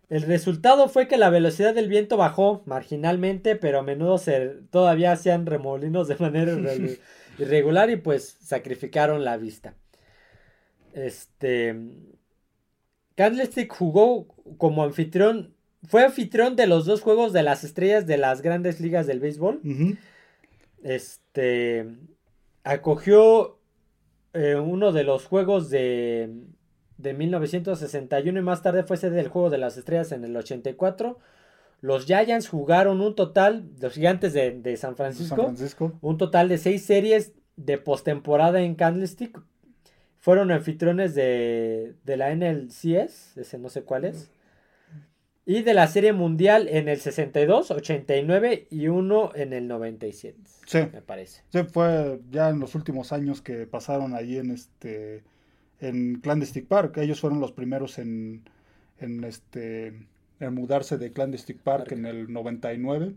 Speaker 1: el resultado fue que la velocidad del viento bajó marginalmente, pero a menudo se, todavía hacían remolinos de manera irregular y pues sacrificaron la vista. Este. Candlestick jugó como anfitrión. Fue anfitrión de los dos juegos de las estrellas de las grandes ligas del béisbol. Este. Acogió eh, uno de los juegos de de 1961 y más tarde fue sede del Juego de las Estrellas en el 84. Los Giants jugaron un total, los gigantes de, San, Francisco, un total de seis series de postemporada en Candlestick. Fueron anfitriones de, de la NLCS, ese no sé cuál es. Y de la Serie Mundial en el 62, 89 y uno en el 97. Sí. Me parece.
Speaker 2: Sí, fue ya en los últimos años que pasaron ahí en este en Clandestine Park. Ellos fueron los primeros en, en este en mudarse de Clandestine Park, en el 99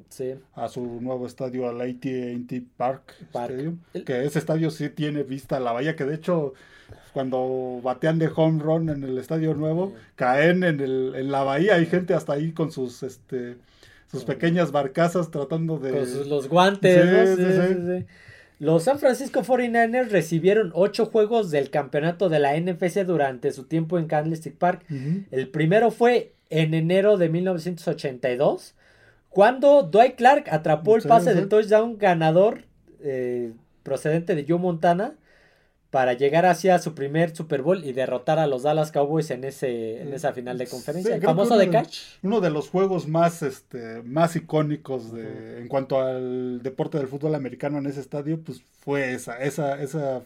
Speaker 2: a su nuevo estadio al AT&T Park, Stadium, que ese estadio sí tiene vista a la bahía que de hecho cuando batean de home run en el estadio nuevo caen en, el, en la bahía. Hay gente hasta ahí con sus este sus pequeñas barcazas tratando de
Speaker 1: con los guantes sí, los San Francisco 49ers recibieron ocho juegos del campeonato de la NFC durante su tiempo en Candlestick Park. El primero fue en enero de 1982, cuando Dwight Clark atrapó el pase de touchdown ganador eh, procedente de Joe Montana para llegar hacia su primer Super Bowl y derrotar a los Dallas Cowboys en ese en esa final de conferencia. el famoso de catch.
Speaker 2: Uno de los juegos más este más icónicos de en cuanto al deporte del fútbol americano en ese estadio, pues fue esa esa esa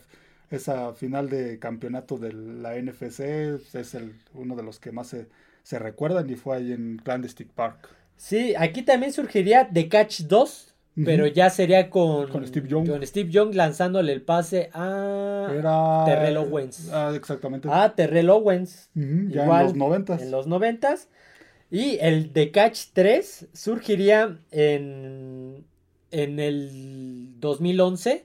Speaker 2: esa final de campeonato de la NFC es el uno de los que más se, se recuerdan y fue ahí en Clandestine Park.
Speaker 1: Sí, aquí también surgiría The Catch 2, pero ya sería con,
Speaker 2: con Steve Young.
Speaker 1: Con Steve Young lanzándole el pase a
Speaker 2: Era...
Speaker 1: Terrell Owens.
Speaker 2: Ah, exactamente.
Speaker 1: A Terrell Owens.
Speaker 2: ya en los noventas.
Speaker 1: En los noventas. Y el de Catch 3 surgiría en, en el 2011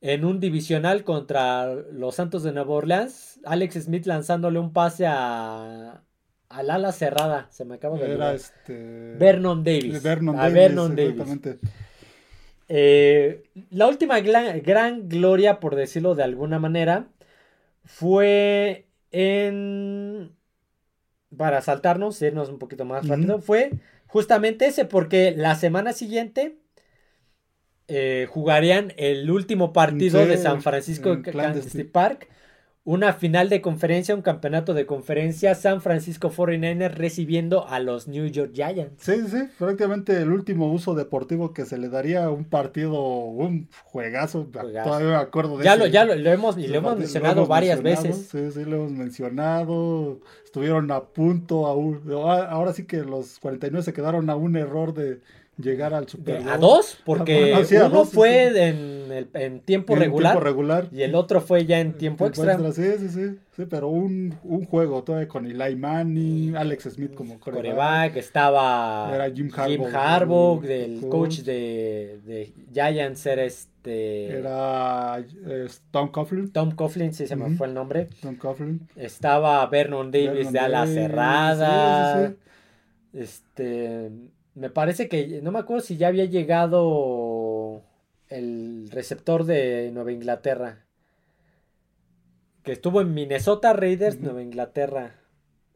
Speaker 1: en un divisional contra los Santos de Nueva Orleans. Alex Smith lanzándole un pase a, al ala cerrada. Se me acaba de
Speaker 2: Era este...
Speaker 1: Vernon Davis.
Speaker 2: Vernon
Speaker 1: a
Speaker 2: Davis,
Speaker 1: Vernon Davis. Eh, la última gran, gloria, por decirlo de alguna manera, fue en... Para saltarnos, irnos un poquito más rápido, fue justamente ese, porque la semana siguiente eh, jugarían el último partido de San Francisco en Kansas Park una final de conferencia, un campeonato de conferencia, San Francisco 49ers recibiendo a los New York Giants.
Speaker 2: Sí, sí, prácticamente el último uso deportivo que se le daría a un partido, un juegazo. Todavía me acuerdo de
Speaker 1: ya Lo, ya lo, hemos, y lo hemos mencionado varias veces.
Speaker 2: Sí, sí, lo hemos mencionado. Estuvieron a punto, ahora sí que los 49 se quedaron a un error de llegar al Super
Speaker 1: A dos, porque ah, uno fue en, en, tiempo, regular,
Speaker 2: regular,
Speaker 1: y el otro fue ya en tiempo, extra.
Speaker 2: Sí, sí, sí, sí, pero un, un juego todavía con Eli Manning, Alex Smith como
Speaker 1: coreback, estaba era Jim Harbaugh, del coach, de, de, Giants, era este...
Speaker 2: Era Tom Coughlin.
Speaker 1: Tom Coughlin, sí se me fue el nombre.
Speaker 2: Tom Coughlin.
Speaker 1: Estaba Vernon Davis de ala cerrada. Este me parece que, no me acuerdo si ya había llegado el receptor de Nueva Inglaterra. Que estuvo en Minnesota Raiders, Nueva Inglaterra.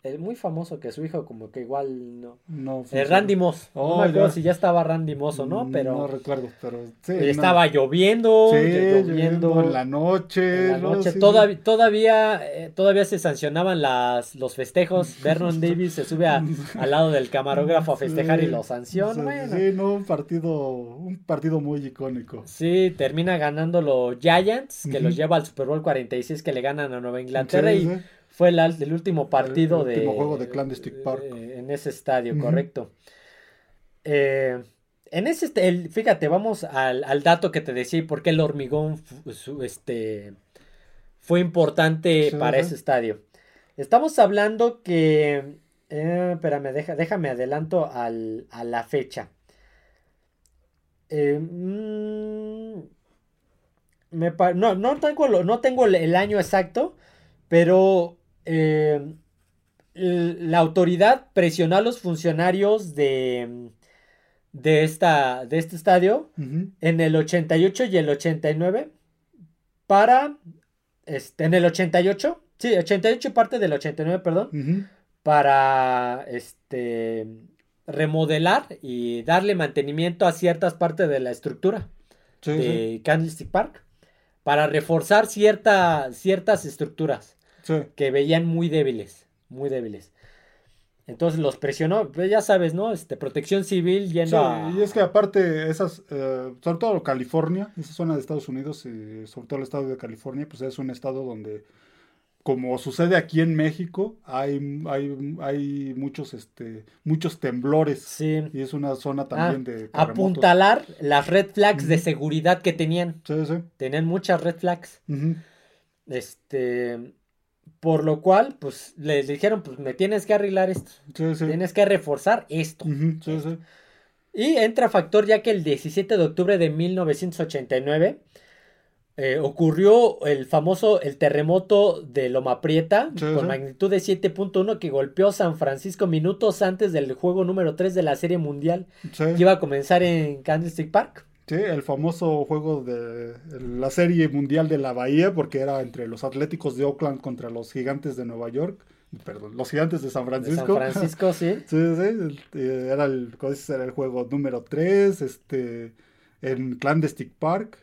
Speaker 1: Es muy famoso que su hijo como que igual no. No. Eh, Randy Moss. no oh, me acuerdo si ya estaba Randy Moss o no, pero.
Speaker 2: No recuerdo, pero
Speaker 1: sí. Estaba lloviendo, lloviendo.
Speaker 2: En la noche.
Speaker 1: En la noche. todavía, todavía, eh, todavía se sancionaban las, los festejos. Vernon Davis se sube al lado del camarógrafo a festejar y lo sanciona.
Speaker 2: Sí, no, un partido, un partido muy icónico.
Speaker 1: Sí, termina ganando los Giants, que los lleva al Super Bowl 46 que le ganan a Nueva Inglaterra y fue el, último partido
Speaker 2: de. último juego de Clandestine Park.
Speaker 1: Eh, en ese estadio, correcto. Eh, en ese, el, fíjate, vamos al, dato que te decía y por qué el hormigón este, fue importante para ese estadio. Estamos hablando que. Eh, espérame, déjame adelanto al, a la fecha. Mm, no, no, tengo, no tengo el año exacto, pero eh, la autoridad presionó a los funcionarios de, de, esta, de este estadio en el 88 y el 89 para, este, en el 88, sí, 88 parte del 89, perdón, para, este, remodelar y darle mantenimiento a ciertas partes de la estructura de Candlestick Park para reforzar cierta, ciertas estructuras que veían muy débiles, muy débiles. Entonces los presionó, pues ya sabes, ¿no? Este, protección civil yendo
Speaker 2: sí, y es que aparte esas, eh, sobre todo California, esa zona de Estados Unidos, y sobre todo el estado de California, pues es un estado donde, como sucede aquí en México, hay, hay, hay muchos, este, muchos temblores. Sí. Y es una zona también ah, de
Speaker 1: Apuntalar las red flags de seguridad que tenían.
Speaker 2: Sí, sí.
Speaker 1: Tenían muchas red flags. Este por lo cual, pues, les dijeron, pues, me tienes que arreglar esto. Tienes que reforzar esto. Y entra factor ya que el 17 de octubre de 1989 eh, ocurrió el famoso el terremoto de Loma Prieta con magnitud de 7.1 que golpeó San Francisco minutos antes del juego número 3 de la Serie Mundial que iba a comenzar en Candlestick Park.
Speaker 2: Sí, el famoso juego de la serie mundial de la Bahía, porque era entre los Atléticos de Oakland contra los Gigantes de Nueva York. Perdón, los Gigantes de San Francisco.
Speaker 1: San Francisco, sí.
Speaker 2: sí, sí. Eh, era el, era el juego número 3, este, en Clandestine Park.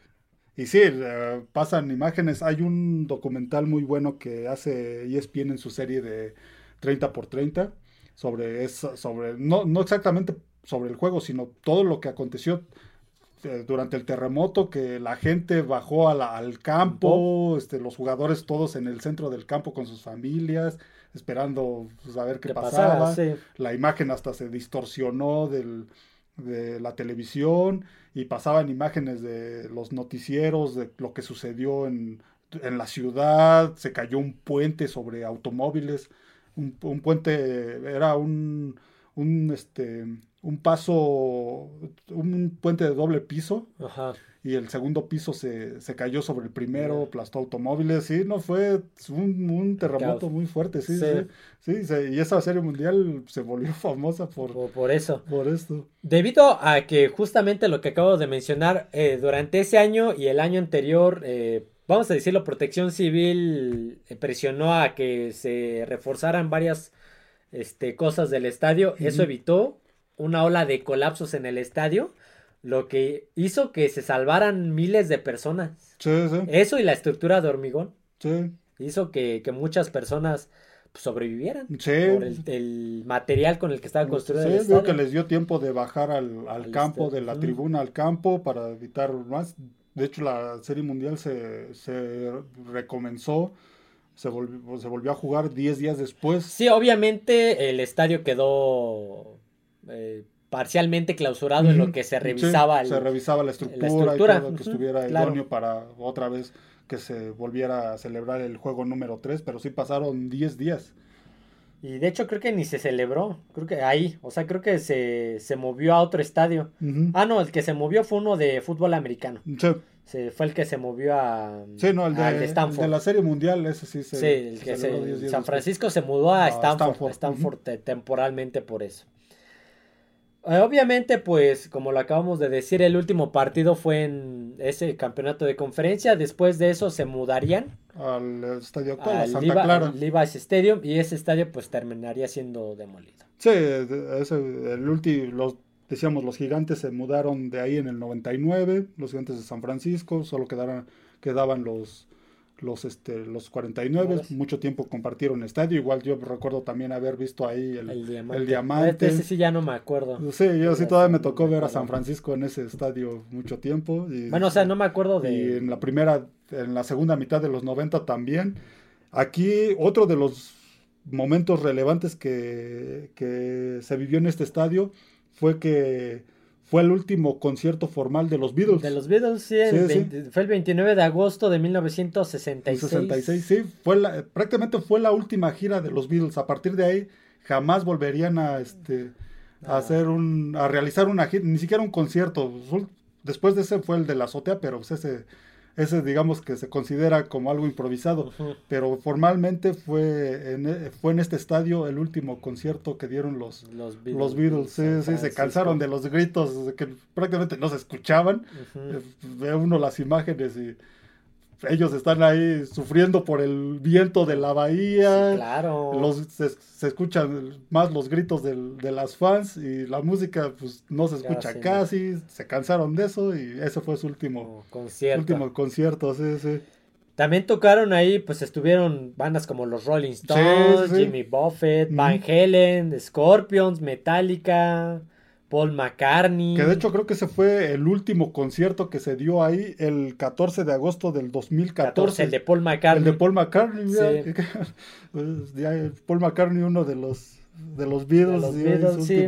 Speaker 2: Y sí, eh, pasan imágenes. Hay un documental muy bueno que hace ESPN en su serie de 30 por 30 sobre, eso, sobre no, no exactamente sobre el juego, sino todo lo que aconteció durante el terremoto que la gente bajó al campo, este, los jugadores todos en el centro del campo con sus familias, esperando pues, a ver qué, pasaba. La imagen hasta se distorsionó del, de la televisión y pasaban imágenes de los noticieros, de lo que sucedió en, en la ciudad, se cayó un puente sobre automóviles, un, un puente, era un un, este, un paso, un puente de doble piso.
Speaker 1: Ajá.
Speaker 2: Y el segundo piso se, se cayó sobre el primero, aplastó automóviles. Sí, no fue un, un terremoto muy fuerte, sí, sí. sí, y esa serie mundial se volvió famosa por,
Speaker 1: por, eso.
Speaker 2: Por esto.
Speaker 1: Debido a que justamente lo que acabo de mencionar, eh, durante ese año y el año anterior, eh, vamos a decirlo, Protección Civil eh, presionó a que se reforzaran varias este, cosas del estadio. Eso evitó una ola de colapsos en el estadio, lo que hizo que se salvaran miles de personas.
Speaker 2: Sí, sí.
Speaker 1: Eso y la estructura de hormigón.
Speaker 2: Sí.
Speaker 1: Hizo que, muchas personas pues, sobrevivieran
Speaker 2: sí.
Speaker 1: por el, material con el que estaba construido.
Speaker 2: Sí, el que les dio tiempo de bajar al, campo, de la tribuna al campo para evitar más. De hecho, la Serie Mundial se, se recomenzó se volvió, se volvió a jugar 10 días después.
Speaker 1: Sí, obviamente el estadio quedó eh, parcialmente clausurado en lo que se revisaba.
Speaker 2: se revisaba la estructura, que estuviera idóneo para otra vez que se volviera a celebrar el juego número 3, pero sí pasaron 10 días.
Speaker 1: Y de hecho creo que ni se celebró, creo que ahí, o sea, creo que se, se movió a otro estadio. Ah, no, el que se movió fue uno de fútbol americano.
Speaker 2: Sí.
Speaker 1: Se, fue el que se movió a,
Speaker 2: sí, no, el de, Stanford. de la Serie Mundial, ese sí se
Speaker 1: Sí, el que se, San Francisco se mudó a, Stanford, Stanford, temporalmente por eso. Eh, obviamente, pues, como lo acabamos de decir, el último partido fue en ese campeonato de conferencia. Después de eso se mudarían
Speaker 2: al estadio actual, a Santa Clara.
Speaker 1: Levi's Stadium, y ese estadio pues terminaría siendo demolido.
Speaker 2: Sí, ese, el último, los, decíamos, los gigantes se mudaron de ahí en el 99, los gigantes de San Francisco, solo quedaron, quedaban los los este los 49 mucho tiempo compartieron estadio. Igual yo recuerdo también haber visto ahí el, diamante,
Speaker 1: ese sí ya no me acuerdo.
Speaker 2: Sí yo sí todavía me tocó ver a San Francisco en ese estadio mucho tiempo y,
Speaker 1: bueno o sea no me acuerdo de
Speaker 2: y en la primera en la segunda mitad de los 90 también. Aquí otro de los momentos relevantes que, que se vivió en este estadio fue que fue el último concierto formal de los Beatles.
Speaker 1: De los Beatles, sí, fue el 29 de agosto de 1966.
Speaker 2: 66, sí, fue la, prácticamente fue la última gira de los Beatles. A partir de ahí jamás volverían a, este, a ah. hacer un, a realizar una gira, ni siquiera un concierto. Después de ese fue el de la azotea, pero pues ese ese digamos que se considera como algo improvisado, pero formalmente fue en, e, fue en este estadio el último concierto que dieron los, los Beatles. sí, sí, se cansaron de los gritos que prácticamente no se escuchaban. Ve uno las imágenes y ellos están ahí sufriendo por el viento de la bahía.
Speaker 1: claro.
Speaker 2: Los, se, escuchan más los gritos de las fans y la música pues no se escucha casi. Se cansaron de eso y ese fue su último
Speaker 1: concierto.
Speaker 2: Último concierto, sí, sí.
Speaker 1: También tocaron ahí, pues estuvieron bandas como los Rolling Stones, Jimmy Buffett, Van Halen, Scorpions, Metallica, Paul McCartney.
Speaker 2: Que de hecho creo que ese fue el último concierto que se dio ahí el 14 de agosto del 2014.
Speaker 1: el de Paul McCartney.
Speaker 2: El de Paul McCartney. Pues, Paul McCartney, uno de los, de los Beatles. sí.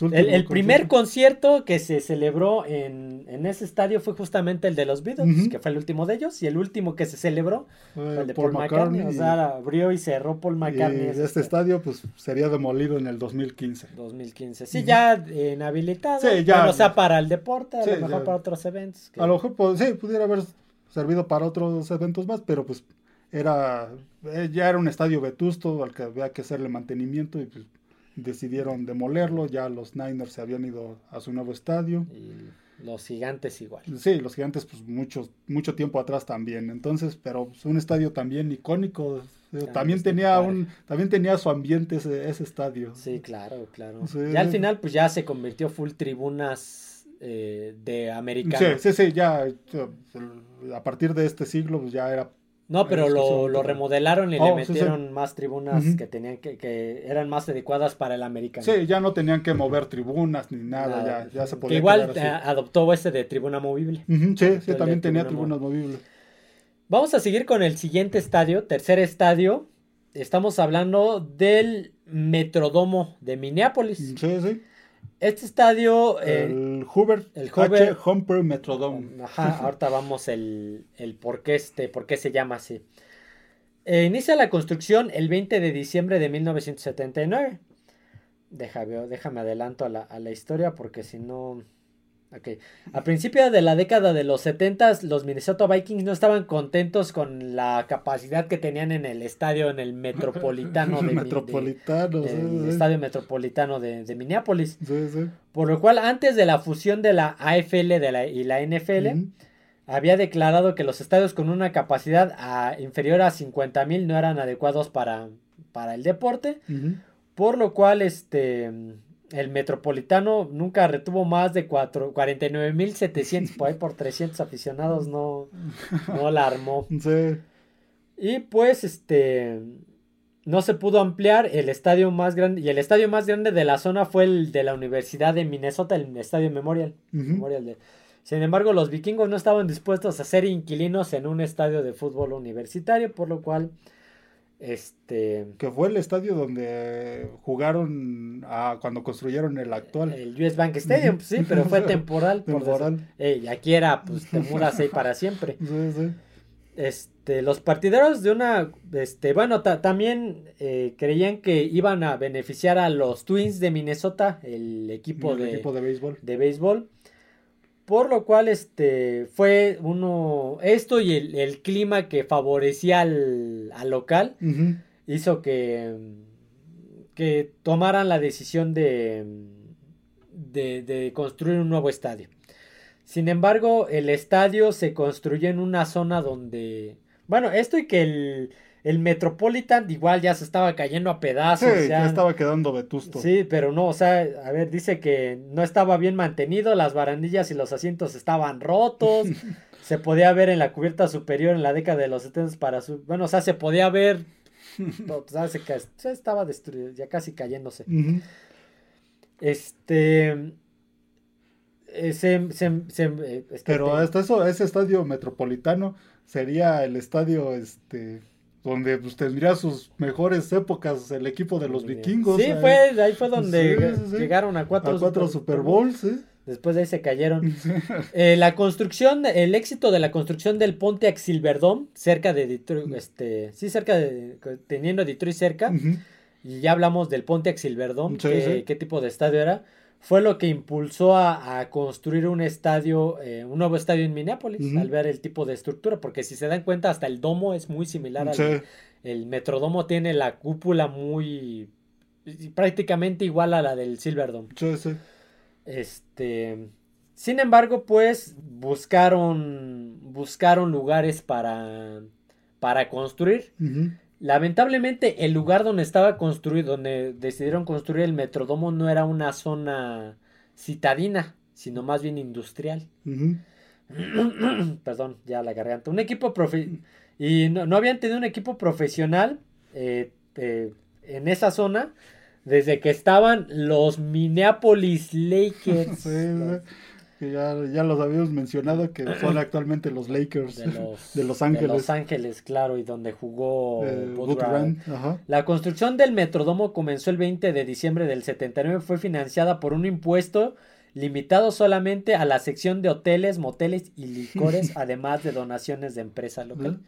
Speaker 1: El, primer concierto que se celebró en, ese estadio fue justamente el de los Beatles, que fue el último de ellos, y el último que se celebró fue el de Paul, McCartney. O sea, abrió y cerró Paul McCartney.
Speaker 2: Y este estadio pues sería demolido en el 2015.
Speaker 1: 2015. Sí, ya inhabilitado. Sí, ya. o sea, para el deporte, a lo mejor para otros eventos.
Speaker 2: A lo mejor, pues, sí, pudiera haber servido para otros eventos más, pero pues era eh, ya era un estadio vetusto al que había que hacerle mantenimiento y pues decidieron demolerlo, ya los Niners se habían ido a su nuevo estadio.
Speaker 1: Y los gigantes igual.
Speaker 2: Sí, los gigantes pues mucho, mucho tiempo atrás también. Entonces, pero pues, un estadio también icónico. Eh, también tenía un, también tenía su ambiente ese, ese estadio.
Speaker 1: Sí, claro, claro. Ya al final pues ya se convirtió full tribunas eh, de americanos.
Speaker 2: Sí, sí, sí, ya a partir de este siglo pues ya era
Speaker 1: no, pero lo, lo, remodelaron y le oh, metieron más tribunas que tenían que, que eran más adecuadas para el americano.
Speaker 2: Sí, ya no tenían que mover tribunas ni nada, ya, ya se podía.
Speaker 1: igual adoptó este de tribuna movible.
Speaker 2: sí, sí, también tenía tribunas movibles.
Speaker 1: Vamos a seguir con el siguiente estadio, tercer estadio. Estamos hablando del Metrodomo de Minneapolis.
Speaker 2: Sí, sí.
Speaker 1: Este estadio.
Speaker 2: Eh, el Hoover.
Speaker 1: El Hoover.
Speaker 2: Humper Metrodome.
Speaker 1: Ajá, ahorita vamos el, el por qué este, por qué se llama así. Eh, inicia la construcción el 20 de diciembre de 1979. déjame adelanto a la, a la historia porque si no... A principios de la década de los 70 los Minnesota Vikings no estaban contentos con la capacidad que tenían en el estadio, en el metropolitano de,
Speaker 2: metropolitano,
Speaker 1: el estadio metropolitano de, Minneapolis. Por lo cual, antes de la fusión de la AFL de la, y la NFL, había declarado que los estadios con una capacidad a, inferior a 50 mil no eran adecuados para, para el deporte. Por lo cual, este el Metropolitano nunca retuvo más de 49.700, por ahí por 300 aficionados no, no la armó. Sí. Y pues este no se pudo ampliar el estadio más grande y el estadio más grande de la zona fue el de la Universidad de Minnesota, el Estadio Memorial. Memorial sin embargo, los vikingos no estaban dispuestos a ser inquilinos en un estadio de fútbol universitario, por lo cual este.
Speaker 2: Que fue el estadio donde jugaron cuando construyeron el actual.
Speaker 1: El US Bank Stadium, sí, pero fue temporal. temporal. aquí era, pues te mudas ahí para siempre. Sí, sí. Este, los partideros de una, este, bueno, también eh, creían que iban a beneficiar a los Twins de Minnesota, el equipo, de,
Speaker 2: equipo de béisbol.
Speaker 1: De béisbol por lo cual, este, fue uno, esto y el, clima que favorecía al, local, hizo que, que tomaran la decisión de, de, de, construir un nuevo estadio. Sin embargo, el estadio se construyó en una zona donde, bueno, esto y que el, el Metropolitan igual ya se estaba cayendo a pedazos.
Speaker 2: Sí, ya, estaba quedando vetusto.
Speaker 1: Sí, pero no, o sea, a ver, dice que no estaba bien mantenido, las barandillas y los asientos estaban rotos. se podía ver en la cubierta superior en la década de los 70 para su... Bueno, o sea, se podía ver... o sea, se, estaba destruido, ya casi cayéndose. Este... Eh,
Speaker 2: eh, pero hasta eso, ese estadio metropolitano sería el estadio, este donde pues, tendría sus mejores épocas el equipo de los vikingos.
Speaker 1: Sí, fue, ahí fue donde llegaron a cuatro,
Speaker 2: cuatro Super, Bowls.
Speaker 1: Después de ahí se cayeron. Eh, la construcción, el éxito de la construcción del Pontiac Silverdome, cerca de Detroit, este, sí, cerca de, teniendo Detroit cerca, y ya hablamos del Pontiac Silverdome, qué tipo de estadio era fue lo que impulsó a, construir un estadio, eh, un nuevo estadio en Minneapolis, al ver el tipo de estructura, porque si se dan cuenta, hasta el domo es muy similar al el metrodomo tiene la cúpula muy prácticamente igual a la del Silverdome. Sí, sí. Este, sin embargo, pues buscaron buscaron lugares para para construir. Lamentablemente, el lugar donde estaba construido, donde decidieron construir el Metrodomo, no era una zona citadina, sino más bien industrial. Perdón, ya la garganta. Un equipo profe y no, habían tenido un equipo profesional eh, eh, en esa zona desde que estaban los Minneapolis Lakers.
Speaker 2: Que ya, ya, los habíamos mencionado, que son actualmente los Lakers de Los, Ángeles. De
Speaker 1: Los Ángeles, claro, y donde jugó eh, La construcción del Metrodomo comenzó el 20 de diciembre del 79, fue financiada por un impuesto limitado solamente a la sección de hoteles, moteles y licores, además de donaciones de empresa local.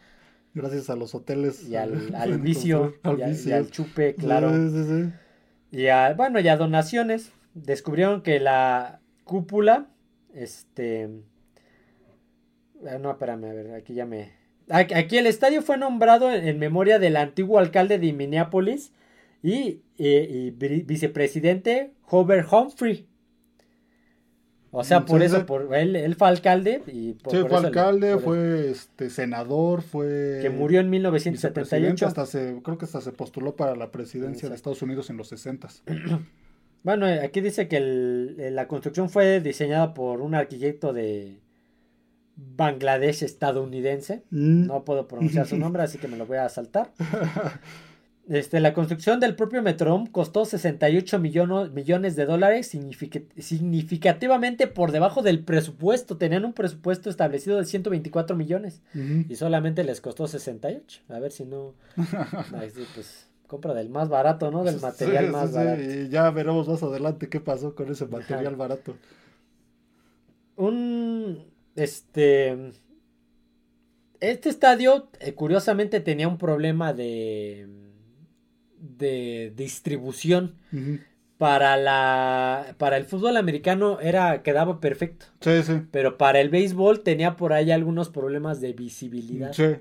Speaker 2: Gracias a los hoteles.
Speaker 1: Y al, vicio, y, al chupe, claro. y a, bueno, y a donaciones. Descubrieron que la cúpula este. Ah, no, espérame, a ver, aquí ya me. Aquí el estadio fue nombrado en memoria del antiguo alcalde de Minneapolis y, vicepresidente Hobart Humphrey. O sea, por eso, por él, él fue alcalde y
Speaker 2: por, sí, fue alcalde, fue este senador, fue
Speaker 1: que murió en 1978.
Speaker 2: Hasta se, creo que hasta se postuló para la presidencia de Estados Unidos en los 60.
Speaker 1: Bueno, aquí dice que la construcción fue diseñada por un arquitecto de Bangladesh estadounidense. Mm. No puedo pronunciar su nombre, así que me lo voy a saltar. Este, la construcción del propio Metrom costó 68 millones de dólares, significativamente por debajo del presupuesto. Tenían un presupuesto establecido de 124 millones y solamente les costó 68. A ver si no. pues, compra del más barato, ¿no? Del material más barato.
Speaker 2: Y ya veremos más adelante qué pasó con ese material barato.
Speaker 1: Un. Este. Este estadio, eh, curiosamente, tenía un problema de. de distribución. para la para el fútbol americano era quedaba perfecto.
Speaker 2: Sí, sí.
Speaker 1: Pero para el béisbol tenía por ahí algunos problemas de visibilidad.
Speaker 2: Sí.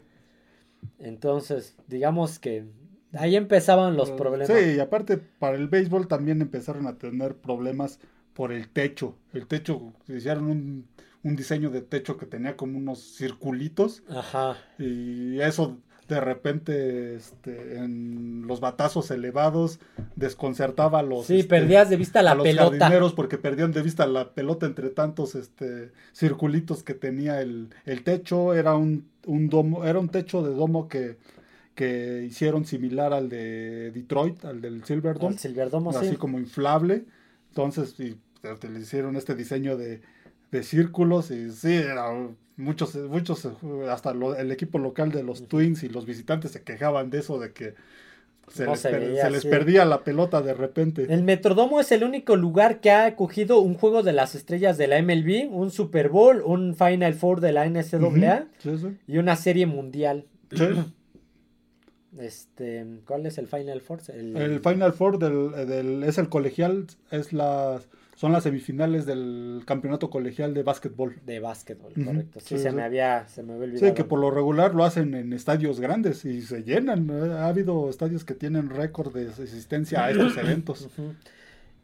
Speaker 1: Entonces, digamos que ahí empezaban los problemas.
Speaker 2: Sí, y aparte para el béisbol también empezaron a tener problemas por el techo. El techo, hicieron un, un diseño de techo que tenía como unos circulitos.
Speaker 1: Ajá.
Speaker 2: Y eso de repente este, en los batazos elevados desconcertaba a los
Speaker 1: sí este, perdías de vista la
Speaker 2: a los
Speaker 1: pelota
Speaker 2: jardineros porque perdían de vista la pelota entre tantos este circulitos que tenía el, el techo era un, un domo era un techo de domo que que hicieron similar al de Detroit al del Silverdome
Speaker 1: al Silverdome
Speaker 2: así
Speaker 1: sí.
Speaker 2: como inflable entonces y, le hicieron este diseño de, de círculos y sí era muchos, muchos, hasta lo, el equipo local de los Twins y los visitantes se quejaban de eso, de que se,
Speaker 1: No
Speaker 2: les,
Speaker 1: se
Speaker 2: per-
Speaker 1: veía
Speaker 2: se les
Speaker 1: así.
Speaker 2: perdía la pelota de repente.
Speaker 1: El Metrodomo es el único lugar que ha acogido un juego de las estrellas de la MLB, un Super Bowl, un Final Four de la NCAA
Speaker 2: Ujú, sí, sí.
Speaker 1: y una serie mundial. Este, ¿cuál es el Final Four? El,
Speaker 2: El Final Four del, del- es el colegial, es las, son las semifinales del campeonato colegial de básquetbol.
Speaker 1: de básquetbol, correcto. Sí,
Speaker 2: sí,
Speaker 1: se
Speaker 2: sí.
Speaker 1: me había, se me había olvidado.
Speaker 2: Sí, que por lo regular lo hacen en estadios grandes y se llenan. Ha habido estadios que tienen récord de asistencia a estos eventos.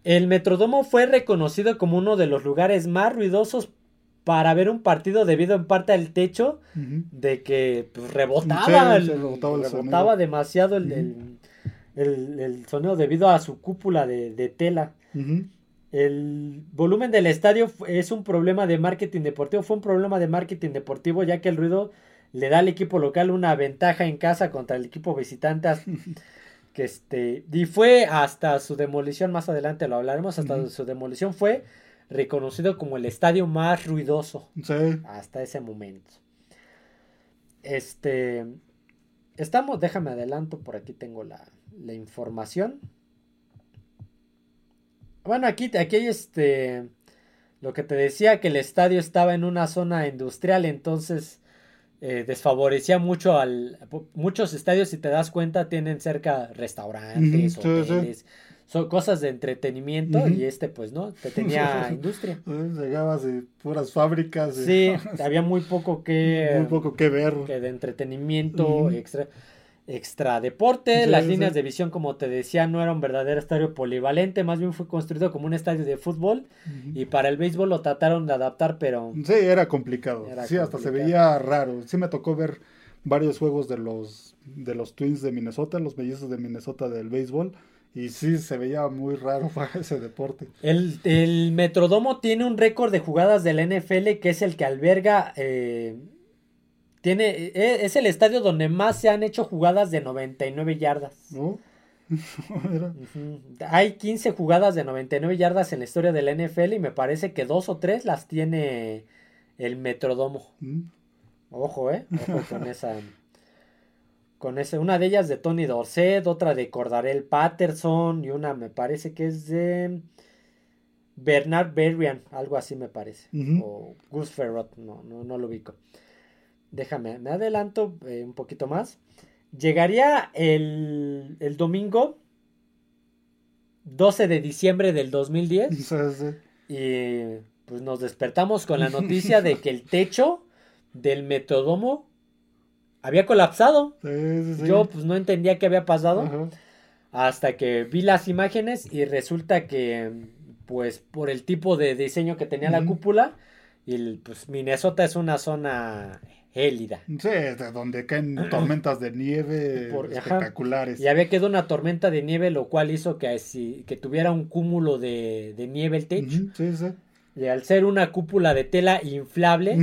Speaker 1: El Metrodomo fue reconocido como uno de los lugares más ruidosos para ver un partido debido en parte al techo de que pues, rebotaba,
Speaker 2: Sí,
Speaker 1: el-
Speaker 2: rebotaba el
Speaker 1: rebotaba
Speaker 2: sonido.
Speaker 1: demasiado el, el- el- el sonido debido a su cúpula de, de tela. El volumen del estadio es un problema de marketing deportivo, fue un problema de marketing deportivo ya que el ruido le da al equipo local una ventaja en casa contra el equipo visitante. Que este, y fue hasta su demolición, más adelante lo hablaremos, hasta su demolición fue reconocido como el estadio más ruidoso
Speaker 2: Sí.
Speaker 1: hasta ese momento. Este, estamos, déjame adelanto, por aquí tengo la, la información. Bueno, aquí, aquí hay este, lo que te decía, que el estadio estaba en una zona industrial, entonces eh, desfavorecía mucho al, muchos estadios, si te das cuenta, tienen cerca restaurantes,
Speaker 2: sí, sí.
Speaker 1: Son cosas de entretenimiento, y este pues no, te tenía industria.
Speaker 2: Llegabas y puras fábricas. y
Speaker 1: Sí, había muy poco que,
Speaker 2: muy poco que ver.
Speaker 1: que de entretenimiento
Speaker 2: Ujú.
Speaker 1: extra extra deporte,
Speaker 2: Sí,
Speaker 1: las
Speaker 2: sí.
Speaker 1: líneas de visión como te decía no era un verdadero estadio polivalente, más bien fue construido como un estadio de fútbol y para el béisbol lo trataron de adaptar, pero
Speaker 2: Sí, era complicado.
Speaker 1: Era
Speaker 2: sí, hasta se veía raro. Sí me tocó ver varios juegos de los de los Twins de Minnesota, los mellizos de Minnesota del béisbol. Y sí, se veía muy raro para ese deporte.
Speaker 1: el, el Metrodomo tiene un récord de jugadas de la NFL que es el que alberga eh, tiene e- es el estadio donde más se han hecho jugadas de 99 yardas. Hay 15 jugadas de 99 yardas en la historia de la NFL y me parece que dos o tres las tiene el Metrodomo.
Speaker 2: Mm.
Speaker 1: Ojo, eh. Ojo con esa. Con ese. Una de ellas de Tony Dorset, otra de Cordarel Patterson y una me parece que es de Bernard Berrian, algo así me parece. O Gus Ferrot, no, no, no lo ubico. Déjame, me adelanto eh, un poquito más. Llegaría el, el domingo 12 de diciembre del 2010
Speaker 2: Sí, sí.
Speaker 1: y pues nos despertamos con la noticia de que el techo del Metrodomo había colapsado.
Speaker 2: Sí, sí.
Speaker 1: Yo pues no entendía qué había pasado
Speaker 2: Ajá.
Speaker 1: hasta que vi las imágenes y resulta que pues por el tipo de diseño que tenía la cúpula y pues Minnesota es una zona gélida.
Speaker 2: Sí, de donde caen tormentas de nieve
Speaker 1: Por- ajá.
Speaker 2: espectaculares.
Speaker 1: Y había quedado una tormenta de nieve, lo cual hizo que, así- que tuviera un cúmulo de, de nieve el techo.
Speaker 2: Sí, sí.
Speaker 1: Y al ser una cúpula de tela inflable.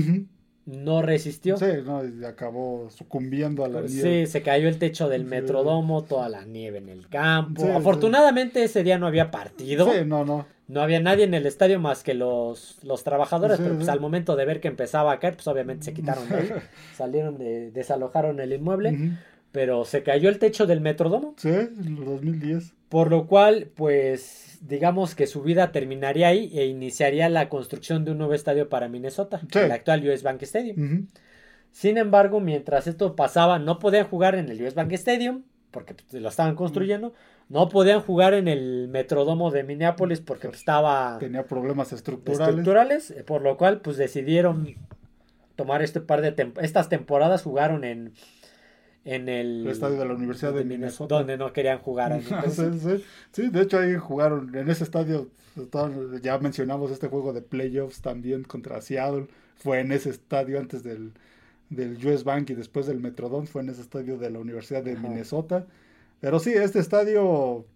Speaker 1: No resistió.
Speaker 2: Sí, no, y acabó sucumbiendo a la
Speaker 1: Sí,
Speaker 2: nieve.
Speaker 1: se cayó el techo del
Speaker 2: Sí.
Speaker 1: metrodomo, toda la nieve en el campo.
Speaker 2: Sí, sí.
Speaker 1: Afortunadamente ese día no había partido.
Speaker 2: Sí, no, no.
Speaker 1: No había nadie en el estadio más que los, los trabajadores,
Speaker 2: Sí,
Speaker 1: pero pues
Speaker 2: sí.
Speaker 1: al momento de ver que empezaba a caer, pues obviamente se quitaron de ahí, salieron de, desalojaron el inmueble, pero se cayó el techo del metrodomo,
Speaker 2: Sí, en el 2010.
Speaker 1: Por lo cual, pues, digamos que su vida terminaría ahí e iniciaría la construcción de un nuevo estadio para Minnesota,
Speaker 2: Sí.
Speaker 1: el actual US Bank Stadium. Sin embargo, mientras esto pasaba, no podían jugar en el US Bank Stadium, porque pues, lo estaban construyendo, no podían jugar en el Metrodomo de Minneapolis porque estaba...
Speaker 2: Tenía problemas estructurales.
Speaker 1: estructurales. Eh, por lo cual pues decidieron tomar este par de... estas temporadas jugaron en en el,
Speaker 2: estadio de la Universidad de, Minnesota.
Speaker 1: Donde no querían jugar.
Speaker 2: sí, de hecho ahí jugaron en ese estadio. Ya mencionamos este juego de playoffs también contra Seattle. Fue en ese estadio antes del, del US Bank y después del Metrodome. Fue en ese estadio de la Universidad de Minnesota. Pero sí, este estadio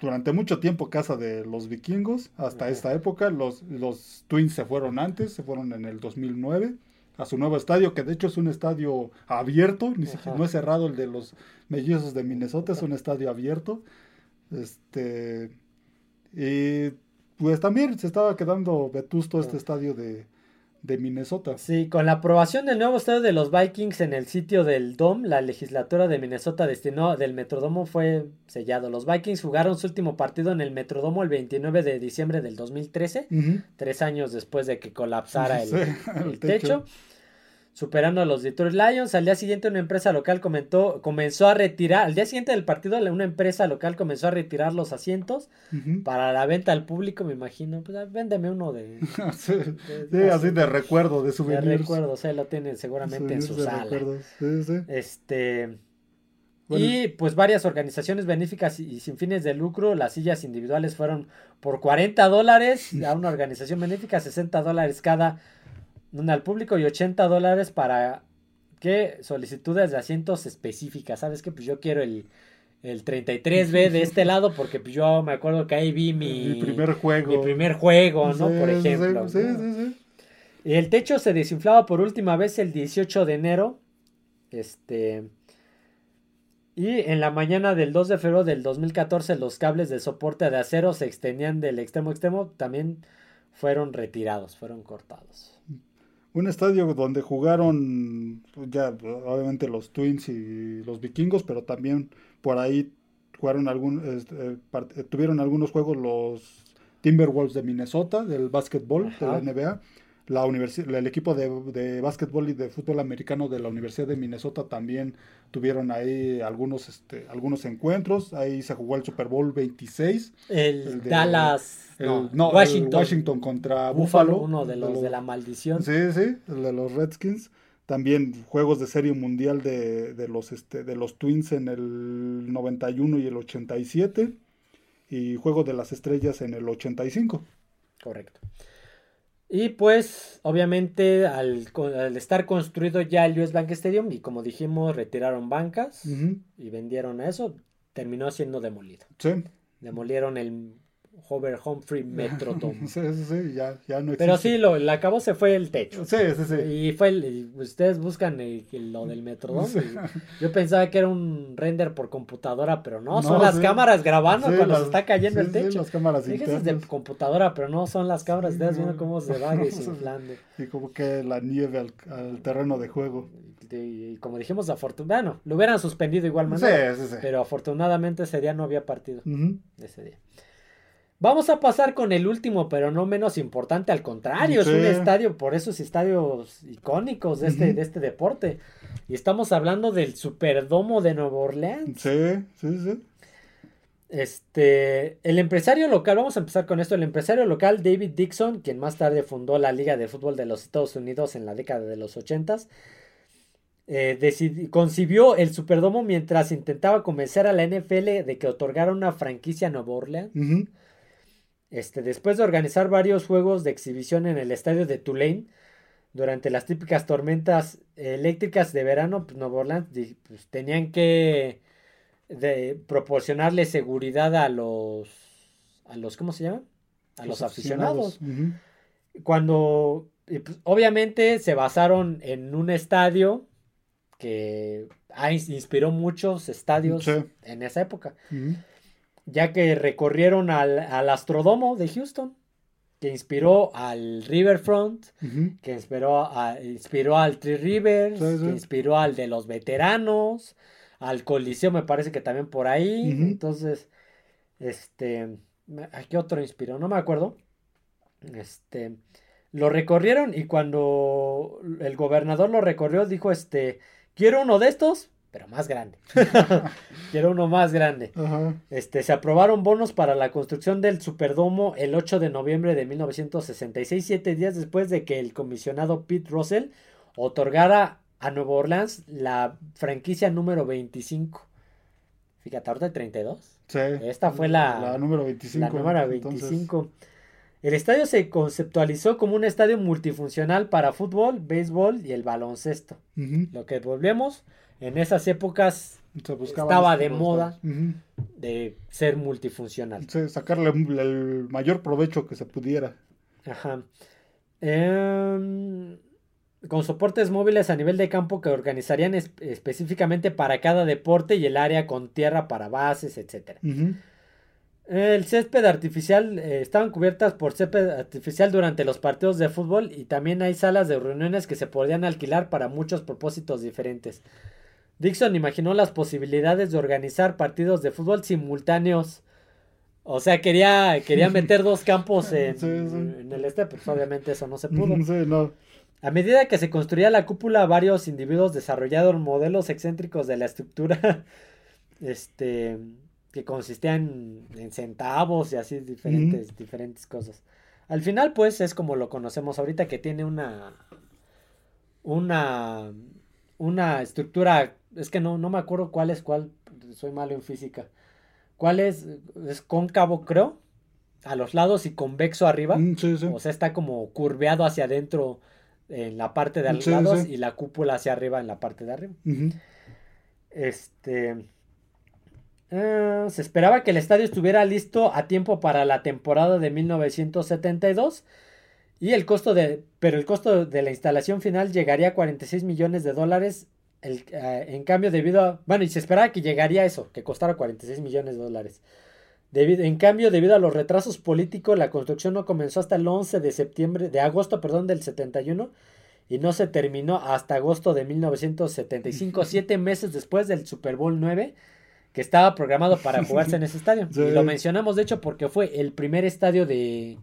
Speaker 2: durante mucho tiempo casa de los vikingos. Hasta esta época. Los, los Twins se fueron antes. Se fueron en el 2009 a su nuevo estadio, que de hecho es un estadio abierto, ni siquiera no es cerrado el de los mellizos de Minnesota, es un estadio abierto. Este y pues también se estaba quedando vetusto este estadio de, de Minnesota.
Speaker 1: Sí, con la aprobación del nuevo estadio de los Vikings en el sitio del DOM, la legislatura de Minnesota destinó del Metrodomo fue sellado. Los Vikings jugaron su último partido en el Metrodomo el 29 de diciembre del 2013, tres años después de que colapsara el, techo superando a los Detroit Lions. Al día siguiente una empresa local comentó, comenzó a retirar, al día siguiente del partido una empresa local comenzó a retirar los asientos para la venta al público, me imagino. Pues ah, véndeme uno de...
Speaker 2: sí, así de recuerdo, de souvenirs.
Speaker 1: De recuerdo, o lo tienen seguramente en su sala. Este... Y pues varias organizaciones benéficas y sin fines de lucro, las sillas individuales fueron por 40 dólares a una organización benéfica, 60 dólares cada al público y 80 dólares para que solicitudes de asientos específicas. ¿Sabes que Pues yo quiero el, el 33B de este lado porque pues yo me acuerdo que ahí vi mi,
Speaker 2: primer juego.
Speaker 1: Mi primer juego, ¿no? Por ejemplo. Sí, sí, sí, El techo se desinflaba por última vez el 18 de enero. Este. Y en la mañana del 2 de febrero del 2014 los cables de soporte de acero se extendían del extremo a extremo. También fueron retirados, fueron cortados
Speaker 2: un estadio donde jugaron pues, ya obviamente los Twins y los Vikingos, pero también por ahí jugaron algún, este, eh, tuvieron algunos juegos los Timberwolves de Minnesota del básquetbol de la NBA la el equipo de, de básquetbol y de fútbol americano de la Universidad de Minnesota también tuvieron ahí algunos, este, algunos encuentros. Ahí se jugó el Super Bowl 26.
Speaker 1: El, Dallas.
Speaker 2: no, Washington. contra Buffalo.
Speaker 1: Uno de los de, la maldición.
Speaker 2: Sí, sí, el de los Redskins. También juegos de serie mundial de, de, los, este, de los Twins en el 91 y el 87. Y juego de las estrellas en el 85.
Speaker 1: Correcto. Y pues, obviamente, al, estar construido ya el US Bank Stadium, y como dijimos, retiraron bancas y vendieron eso, terminó siendo demolido. Sí. Demolieron el Hover Humphrey Metrodome.
Speaker 2: sí, sí, sí, ya, ya no
Speaker 1: existe. Pero sí, lo, la acabó se fue el techo.
Speaker 2: Sí, sí, sí.
Speaker 1: Y fue el, ustedes buscan lo del Metrodome. Yo pensaba que era un render por computadora, pero no, son las cámaras grabando cuando se está cayendo el techo. Sí,
Speaker 2: las cámaras
Speaker 1: Fíjense de computadora, pero no son las cámaras, ustedes viendo cómo se va desinflando.
Speaker 2: Y como que la nieve al, terreno de juego.
Speaker 1: Y, como dijimos, afortunadamente, bueno, lo hubieran suspendido igual Sí, sí, sí. Pero afortunadamente ese día no había partido. Ese día. Vamos a pasar con el último, pero no menos importante, al contrario, es un estadio, por esos estadios icónicos de este, de este deporte. Y estamos hablando del Superdomo de Nueva Orleans.
Speaker 2: Sí, sí, sí.
Speaker 1: Este, el empresario local, vamos a empezar con esto, el empresario local David Dixon, quien más tarde fundó la Liga de Fútbol de los Estados Unidos en la década de los ochentas, eh, concibió el Superdomo mientras intentaba convencer a la NFL de que otorgara una franquicia a Nueva Orleans. Este, después de organizar varios juegos de exhibición en el estadio de Tulane, durante las típicas tormentas eléctricas de verano, pues Nueva Orleans pues, tenían que proporcionarle seguridad a los, a los, ¿cómo se llaman? A los, aficionados. Cuando, pues, obviamente se basaron en un estadio que inspiró muchos estadios en esa época ya que recorrieron al, Astrodomo de Houston, que inspiró al Riverfront, que inspiró, a, inspiró al Three Rivers, que inspiró al de los veteranos, al Coliseo me parece que también por ahí. Entonces, este, ¿a qué otro inspiró? No me acuerdo. Este, lo recorrieron y cuando el gobernador lo recorrió dijo, este, quiero uno de estos, pero más grande. Quiero uno más grande. Este, se aprobaron bonos para la construcción del Superdomo el 8 de noviembre de 1966, siete días después de que el comisionado Pete Russell otorgara a Nueva Orleans la franquicia número 25. Fíjate, ahorita 32. Sí. Esta fue la, número 25. La número 25. El estadio se conceptualizó como un estadio multifuncional para fútbol, béisbol y el baloncesto. Lo que volvemos, en esas épocas estaba de moda de ser multifuncional.
Speaker 2: Sí, sacarle el mayor provecho que se pudiera. Ajá.
Speaker 1: Em, con soportes móviles a nivel de campo que organizarían específicamente para cada deporte y el área con tierra para bases, etc. El césped artificial, eh, estaban cubiertas por césped artificial durante los partidos de fútbol y también hay salas de reuniones que se podían alquilar para muchos propósitos diferentes. Dixon imaginó las posibilidades de organizar partidos de fútbol simultáneos. O sea, quería, quería meter dos campos en, el este, pues obviamente eso no se pudo. A medida que se construía la cúpula, varios individuos desarrollaron modelos excéntricos de la estructura. Este que consistían en centavos y así diferentes, diferentes cosas. Al final, pues, es como lo conocemos ahorita, que tiene una. Una. Una estructura. Es que no, no me acuerdo cuál es cuál. Soy malo en física. ¿Cuál es? Es cóncavo, creo. A los lados y convexo arriba. Mm, o sea, está como curveado hacia adentro en la parte de los lados y la cúpula hacia arriba en la parte de arriba. Este. Eh, se esperaba que el estadio estuviera listo a tiempo para la temporada de 1972 y el costo de, pero el costo de la instalación final llegaría a 46 millones de dólares. El, eh, en cambio, debido a, bueno, y se esperaba que llegaría eso, que costara 46 millones de dólares. Debido, en cambio, debido a los retrasos políticos, la construcción no comenzó hasta el 11 de septiembre, de agosto, perdón, del 71 y no se terminó hasta agosto de 1975, siete meses después del Super Bowl 9 que estaba programado para jugarse en ese estadio. Y lo mencionamos, de hecho, porque fue el primer estadio de.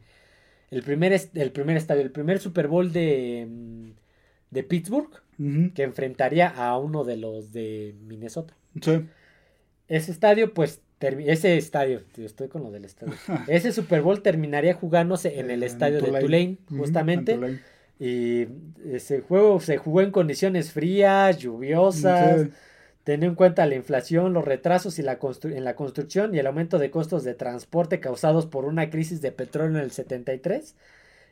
Speaker 1: El primer, el primer estadio, el primer Super Bowl de, mm, de Pittsburgh, que enfrentaría a uno de los de Minnesota. Sí. Ese estadio, pues, ese estadio, estoy con lo del estadio. ese Super Bowl terminaría jugándose en el estadio de Tulane, justamente. Y ese juego se jugó en condiciones frías, lluviosas. Teniendo en cuenta la inflación, los retrasos y la en la construcción y el aumento de costos de transporte causados por una crisis de petróleo en el 73,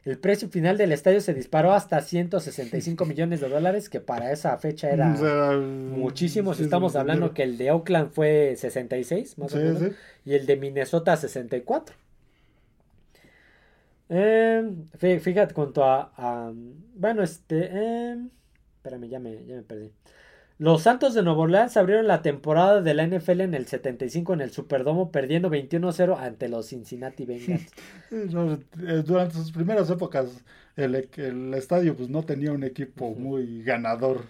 Speaker 1: el precio final del estadio se disparó hasta 165 millones de dólares, que para esa fecha era muchísimo. Estamos hablando que el de Oakland fue 66, más o menos, y el de Minnesota 64. Eh, fíjate, cuanto a, bueno, este, eh, espérame, ya me, ya me perdí. Los Santos de Nueva Orleans abrieron la temporada de la NFL en el 75 en el Superdomo, perdiendo 21-0 ante los Cincinnati Bengals.
Speaker 2: Eh, durante sus primeras épocas, el, estadio pues no tenía un equipo muy ganador.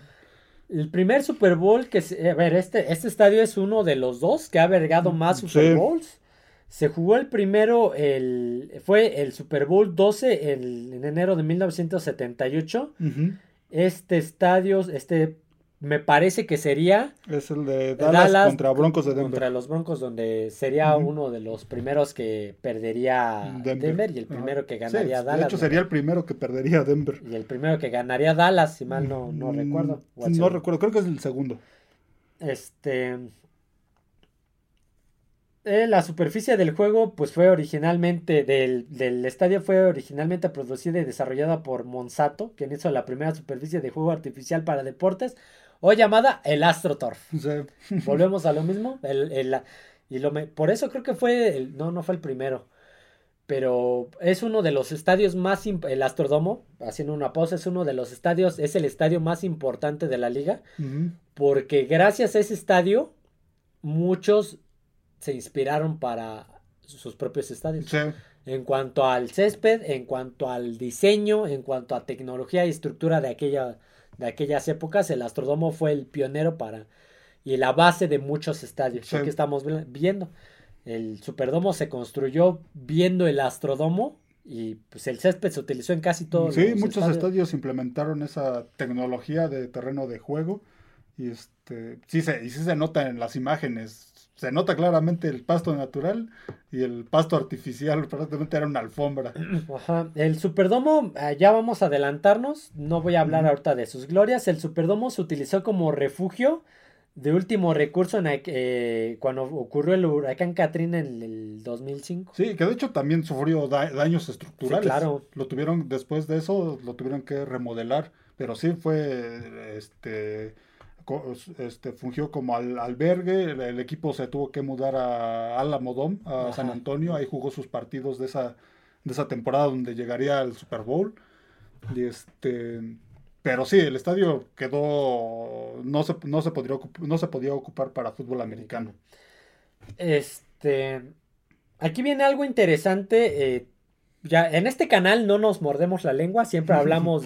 Speaker 1: El primer Super Bowl que a ver, este, este estadio es uno de los dos que ha vergado más Super Bowls. Se jugó el primero, el, fue el Super Bowl 12 en enero de 1978. Este estadio, este me parece que sería.
Speaker 2: Es el de Dallas, contra Broncos de Denver.
Speaker 1: Contra los Broncos, donde sería uno de los primeros que perdería Denver, y el primero que ganaría Dallas.
Speaker 2: De hecho, sería el primero que perdería Denver.
Speaker 1: Y el primero que ganaría Dallas, si mal no, no mm, recuerdo.
Speaker 2: No recuerdo, creo que es el segundo.
Speaker 1: Este. Eh, la superficie del juego, pues fue originalmente, del, del, estadio fue originalmente producida y desarrollada por Monsanto, quien hizo la primera superficie de juego artificial para deportes, o llamada el AstroTurf. Volvemos a lo mismo. El, y lo por eso creo que fue, el, no, no fue el primero, pero es uno de los estadios más, el Astrodomo, haciendo una pausa, es uno de los estadios, es el estadio más importante de la liga, porque gracias a ese estadio, muchos se inspiraron para sus propios estadios. En cuanto al césped, en cuanto al diseño, en cuanto a tecnología y estructura de aquella de aquellas épocas, el Astrodomo fue el pionero para y la base de muchos estadios que estamos viendo. El Superdomo se construyó viendo el Astrodomo y pues el césped se utilizó en casi todos
Speaker 2: sí, muchos estadios. implementaron esa tecnología de terreno de juego Y este, sí se, y sí se nota en las imágenes. Se nota claramente el pasto natural y el pasto artificial, prácticamente era una alfombra.
Speaker 1: Ajá. El Superdomo, ah, ya vamos a adelantarnos, no voy a hablar ahorita de sus glorias. El Superdomo se utilizó como refugio de último recurso en, eh, cuando ocurrió el huracán Katrina en el 2005.
Speaker 2: Sí, que de hecho también sufrió daños estructurales. claro. Lo tuvieron, después de eso, lo tuvieron que remodelar, pero sí fue, este, este fungió como albergue, el, equipo se tuvo que mudar a Alamodón, a San Antonio, ahí jugó sus partidos de esa, de esa temporada donde llegaría al Super Bowl. Y este pero sí, el estadio quedó. No se, no se, podría, no se podía ocupar para fútbol americano.
Speaker 1: Este. Aquí viene algo interesante. Eh, ya, en este canal no nos mordemos la lengua, siempre hablamos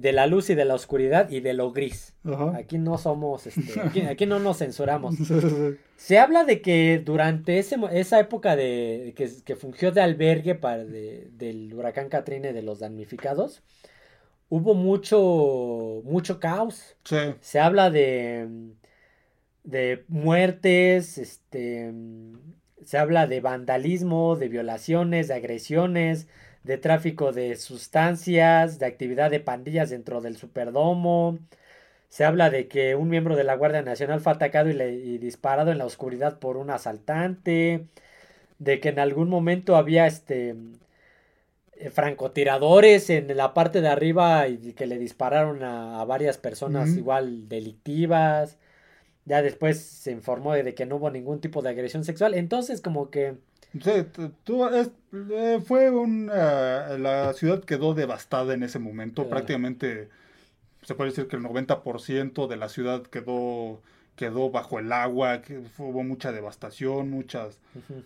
Speaker 1: de la luz y de la oscuridad y de lo gris. Aquí no somos, este, aquí, no nos censuramos. Se habla de que durante ese, esa época de que, que fungió de albergue para del huracán Katrina y de los damnificados, hubo mucho, mucho caos. Se habla de, de muertes, este, se habla de vandalismo, de violaciones, de agresiones, de tráfico de sustancias, de actividad de pandillas dentro del Superdomo. Se habla de que un miembro de la Guardia Nacional fue atacado y, y disparado en la oscuridad por un asaltante. De que en algún momento había este eh, francotiradores en la parte de arriba y que le dispararon a, varias personas igual delictivas. Ya después se informó de que no hubo ningún tipo de agresión sexual. Entonces como que...
Speaker 2: Sí, eh, fue un... la ciudad quedó devastada en ese momento. Prácticamente se puede decir que el 90% de la ciudad quedó quedó bajo el agua, que hubo mucha devastación, muchas,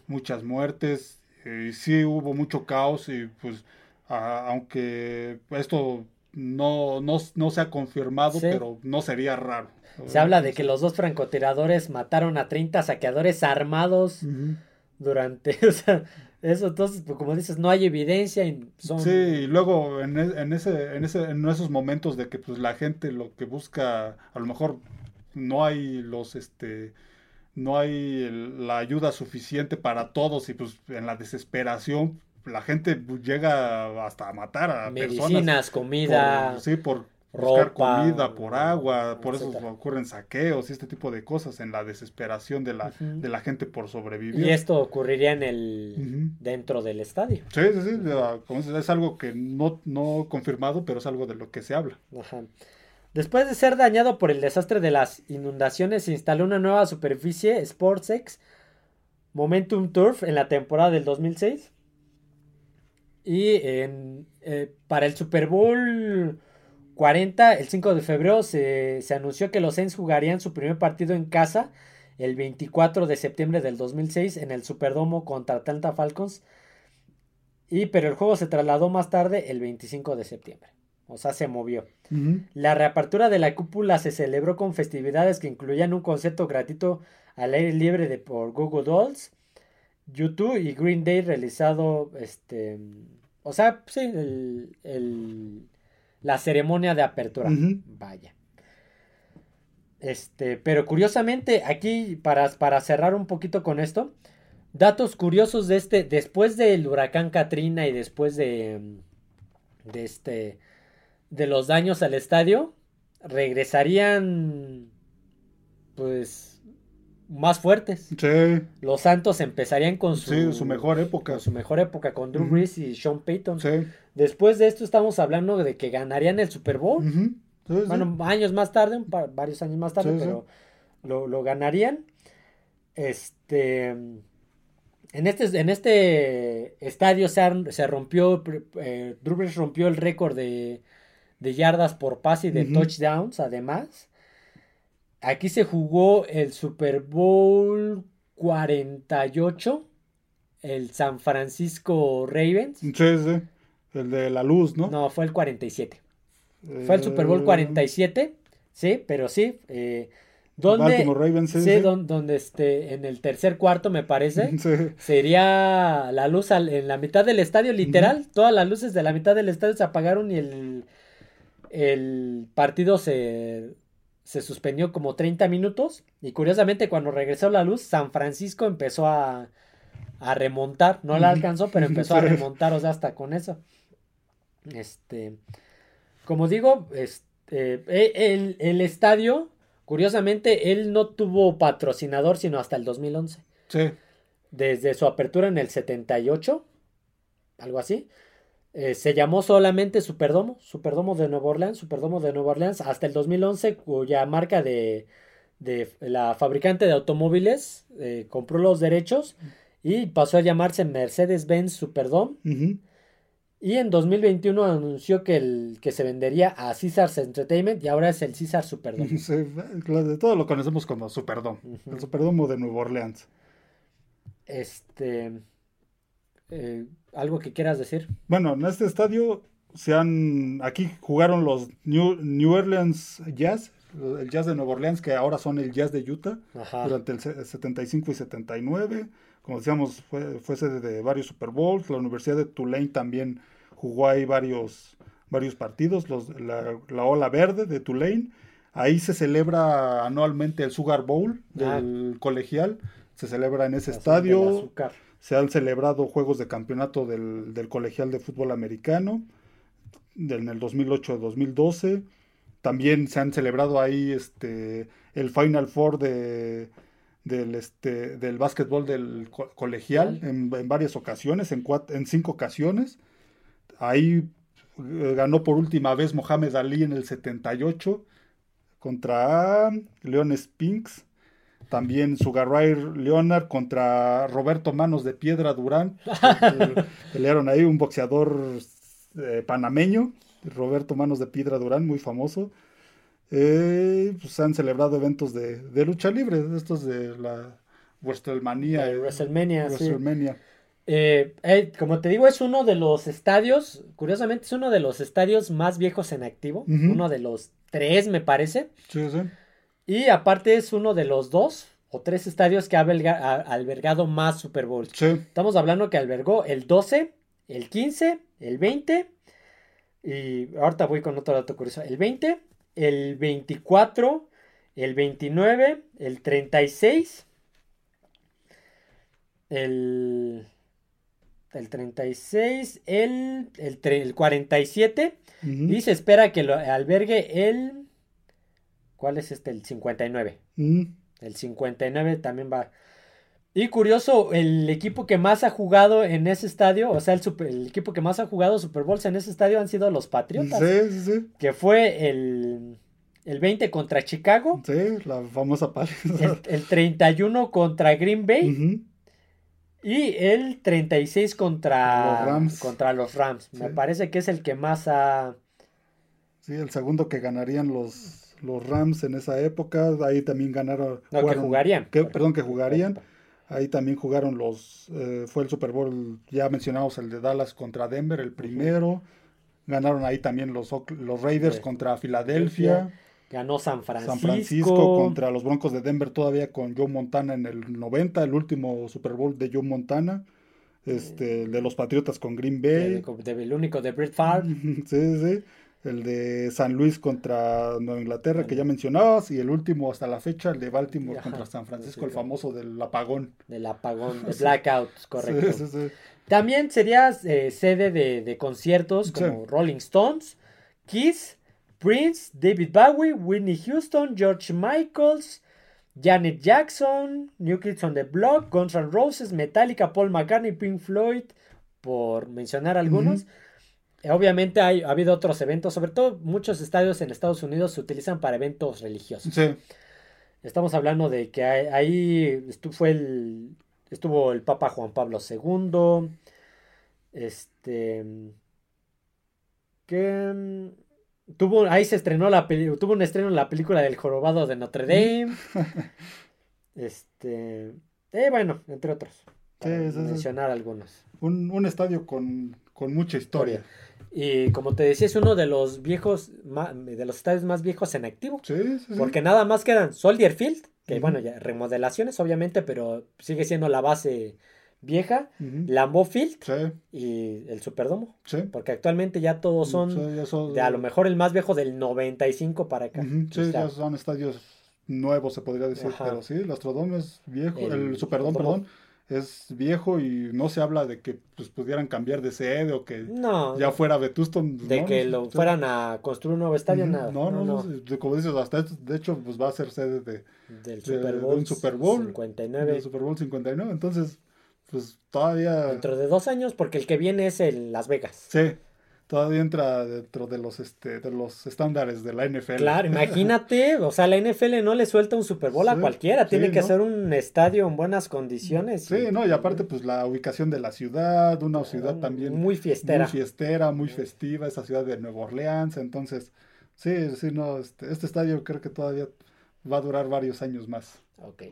Speaker 2: muchas muertes y sí hubo mucho caos y pues aunque esto no, no, se ha confirmado, pero no sería raro.
Speaker 1: Se habla de que los dos francotiradores mataron a 30 saqueadores armados durante, o sea, eso entonces, pues, como dices, no hay evidencia. Y
Speaker 2: son... Sí, y luego en, e, en, ese, en, ese, en esos momentos de que pues la gente lo que busca, a lo mejor no hay los, este, no hay la ayuda suficiente para todos y pues en la desesperación la gente llega hasta a matar a
Speaker 1: medicinas, comida,
Speaker 2: sí, por buscar comida, por agua, por eso ocurren saqueos y este tipo de cosas en la desesperación de la, de la gente por sobrevivir.
Speaker 1: Y esto ocurriría en el dentro del estadio.
Speaker 2: Sí, sí, sí, es algo que no, no confirmado, pero es algo de lo que se habla. Ajá.
Speaker 1: Después de ser dañado por el desastre de las inundaciones, se instaló una nueva superficie, SportsX Momentum Turf, en la temporada del 2006. Y en, eh, para el Super Bowl 40, el 5 de febrero, se, se, anunció que los Saints jugarían su primer partido en casa el 24 de septiembre del 2006 en el Superdomo contra Atlanta Falcons. Y, pero el juego se trasladó más tarde el 25 de septiembre. O sea, se movió. La reapertura de la cúpula se celebró con festividades que incluían un concepto gratuito al aire libre de, por Google Dolls, YouTube y Green Day realizado, este, o sea, sí, el, la ceremonia de apertura. Vaya. Este, pero curiosamente, aquí para, para cerrar un poquito con esto, datos curiosos de este, después del huracán Katrina y después de, de este, de los daños al estadio, regresarían pues más fuertes. Sí. Los Santos empezarían con
Speaker 2: su, su mejor época.
Speaker 1: su mejor época con Drew Brees y Sean Payton. Sí. Después de esto estamos hablando de que ganarían el Super Bowl. bueno, años más tarde, varios años más tarde, pero lo, ganarían. Este en este, en este estadio se, se rompió, eh, Drew Brees rompió el récord de, de yardas por pase y de touchdowns además. Aquí se jugó el Super Bowl 48, el San Francisco Ravens.
Speaker 2: Sí, sí, el de la luz, ¿no?
Speaker 1: No, fue el 47. Fue el Super Bowl 47, eh, sí, pero sí. Eh, donde, Ravens, sí, Donde, este, en el tercer cuarto, me parece, sería la luz en la mitad del estadio, literal. Todas las luces de la mitad del estadio se apagaron y el el partido se, se suspendió como 30 minutos y curiosamente cuando regresó la luz, San Francisco empezó a, a remontar, no la alcanzó, pero empezó a remontar, o sea, hasta con eso. Este, como digo, este, e, el, el estadio, curiosamente, él no tuvo patrocinador sino hasta el 2011. Sí. Desde su apertura en el 78, algo así. Eh, se llamó solamente Superdomo, Superdomo de Nueva Orleans, Superdomo de Nueva Orleans, hasta el 2011, cuya marca de, de la fabricante de automóviles eh, compró los derechos y pasó a llamarse Mercedes-Benz Superdome. Y en 2021 anunció que, el, que se vendería a Caesars Entertainment y ahora es el Caesars Superdome.
Speaker 2: de todo lo conocemos como Superdome, el Superdomo de Nueva Orleans.
Speaker 1: Este. Eh, ¿Algo que quieras decir?
Speaker 2: Bueno, en este estadio se han. Aquí jugaron los New, New Orleans Jazz, el Jazz de Nueva Orleans, que ahora son el Jazz de Utah, durante el 75 y 79. Como decíamos, fue, fue sede de varios Super Bowls. La Universidad de Tulane también jugó ahí varios, varios partidos. Los, la, Ola Verde de Tulane. Ahí se celebra anualmente el Sugar Bowl del colegial. Se celebra en ese estadio se han celebrado juegos de campeonato del, colegial de fútbol americano en el 2008-2012. También se han celebrado ahí este, el Final Four de, del, este, del básquetbol del colegial en, varias ocasiones, en, en cinco ocasiones. Ahí eh, ganó por última vez Mohamed Ali en el 78 contra Leon Spinks. También Sugar Ray Leonard contra Roberto Manos de Piedra Durán. Pelearon ahí un boxeador eh, panameño, Roberto Manos de Piedra Durán, muy famoso. Eh, pues han celebrado eventos de, lucha libre, estos de la WrestleMania.
Speaker 1: WrestleMania, WrestleMania. Eh, como te digo, es uno de los estadios, curiosamente es uno de los estadios más viejos en activo, uno de los tres me parece. Sí, sí. Y aparte es uno de los dos o tres estadios que ha albergado más Super Bowls. Estamos hablando que albergó el 12, el 15, el 20 y ahorita voy con otro dato curioso. El 20, el 24, el 29, el 36, el, el 36, el, el, el 47 y se espera que lo albergue el ¿Cuál es este? El 59. Mm. El 59 también va. Y curioso, el equipo que más ha jugado en ese estadio, o sea, el, el equipo que más ha jugado Super Bowls en ese estadio han sido los Patriotas. Sí, sí, sí. Que fue el, el 20 contra Chicago.
Speaker 2: Sí, la famosa
Speaker 1: paliza. El, 31 contra Green Bay. Y el 36 contra los Rams. Contra los Rams. Me parece que es el que más ha...
Speaker 2: Sí, el segundo que ganarían los los Rams en esa época, ahí también ganaron.
Speaker 1: No, que jugarían.
Speaker 2: perdón, que jugarían. Ahí también jugaron los, eh, fue el Super Bowl, ya mencionamos el de Dallas contra Denver, el primero. Ganaron ahí también los, los Raiders contra Filadelfia.
Speaker 1: Ganó San Francisco.
Speaker 2: San Francisco contra los Broncos de Denver todavía con Joe Montana en el 90, el último Super Bowl de Joe Montana. Este, el de los Patriotas con Green Bay.
Speaker 1: el único de Brett Favre.
Speaker 2: sí, sí el de San Luis contra Nueva Inglaterra, que ya mencionabas, y el último hasta la fecha, el de Baltimore contra San Francisco, el famoso del apagón.
Speaker 1: Del apagón, el blackout, correcto. También sería eh, sede de, conciertos como Rolling Stones, Kiss, Prince, David Bowie, Whitney Houston, George Michaels, Janet Jackson, New Kids on the Block, Guns N' Roses, Metallica, Paul McCartney, Pink Floyd, por mencionar algunos. Obviamente hay, ha habido otros eventos, sobre todo muchos estadios en Estados Unidos se utilizan para eventos religiosos. Sí. Estamos hablando de que ahí estuvo, fue el, estuvo el Papa Juan Pablo II, este, que tuvo, ahí se estrenó la tuvo un estreno en la película del jorobado de Notre Dame, este, eh, bueno, entre otros, mencionar algunos.
Speaker 2: Un, estadio con, mucha historia.
Speaker 1: Y como te decía, es uno de los viejos, de los estadios más viejos en activo. Sí, sí, sí. Porque nada más quedan Soldier Field, que bueno, ya remodelaciones obviamente, pero sigue siendo la base vieja, Lambeau Field y el Superdomo. Porque actualmente ya todos son, de a lo mejor el más viejo del 95 para acá.
Speaker 2: Sí, ya son estadios nuevos, se podría decir. Pero sí, el Astrodome es viejo, el, Superdome, perdón, es viejo y no se habla de que pues, pudieran cambiar de sede o que ya fuera Vetusto.
Speaker 1: De que lo fueran a construir un nuevo estadio, nada.
Speaker 2: No, no, como dices, hasta de hecho pues va a ser sede de, del Super Bowl, un Super Bowl 59. Del Super Bowl 59, entonces pues todavía...
Speaker 1: Dentro de dos años, porque el que viene es el Las Vegas.
Speaker 2: Sí, todavía entra dentro de los este de los estándares de la NFL.
Speaker 1: Claro, imagínate, o sea, la NFL no le suelta un Super Bowl a cualquiera, tiene que ser un estadio en buenas condiciones.
Speaker 2: Sí, no, y aparte pues la ubicación de la ciudad, una ciudad también
Speaker 1: muy fiestera.
Speaker 2: Muy fiestera, muy festiva, esa ciudad de Nueva Orleans, entonces sí, sí, no, este, este estadio creo que todavía va a durar varios años más.
Speaker 1: Ok.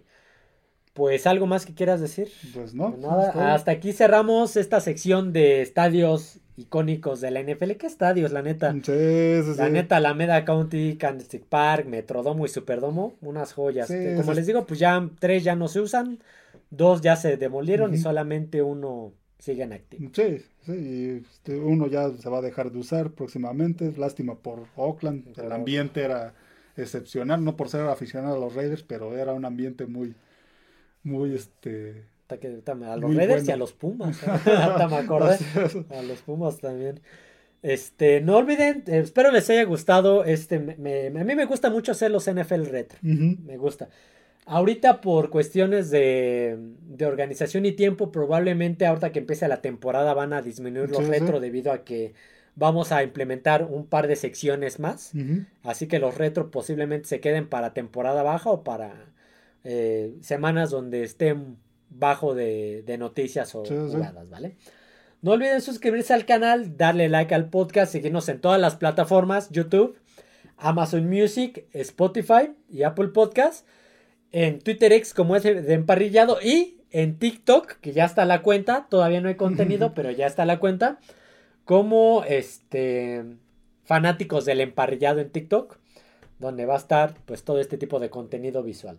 Speaker 1: Pues algo más que quieras decir.
Speaker 2: Pues no.
Speaker 1: Pues nada, hasta aquí cerramos esta sección de estadios icónicos de la NFL. ¿Qué estadios, la neta? Sí, sí, la neta, Alameda County, Candlestick Park, Metrodomo y Superdomo, unas joyas. como les digo, pues ya tres ya no se usan, dos ya se demolieron y solamente uno sigue en activo.
Speaker 2: Sí, sí, este, uno ya se va a dejar de usar próximamente. Lástima por Oakland, el ambiente era excepcional, no por ser aficionado a los Raiders, pero era un ambiente muy muy este
Speaker 1: a los Raiders y a los Pumas. Hasta me acordé. A los Pumas también. Este, no olviden, eh, espero les haya gustado. Este, me, a mí me gusta mucho hacer los NFL retro. Me gusta. Ahorita por cuestiones de, de, organización y tiempo, probablemente ahorita que empiece la temporada van a disminuir los retro debido a que vamos a implementar un par de secciones más. Así que los retro posiblemente se queden para temporada baja o para eh, semanas donde estén bajo de, noticias o jugadas, ¿vale? No olviden suscribirse al canal, darle like al podcast, seguirnos en todas las plataformas, YouTube, Amazon Music, Spotify y Apple Podcast, en Twitter X como es de emparrillado y en TikTok, que ya está la cuenta, todavía no hay contenido, pero ya está la cuenta, como este fanáticos del emparrillado en TikTok, donde va a estar pues todo este tipo de contenido visual.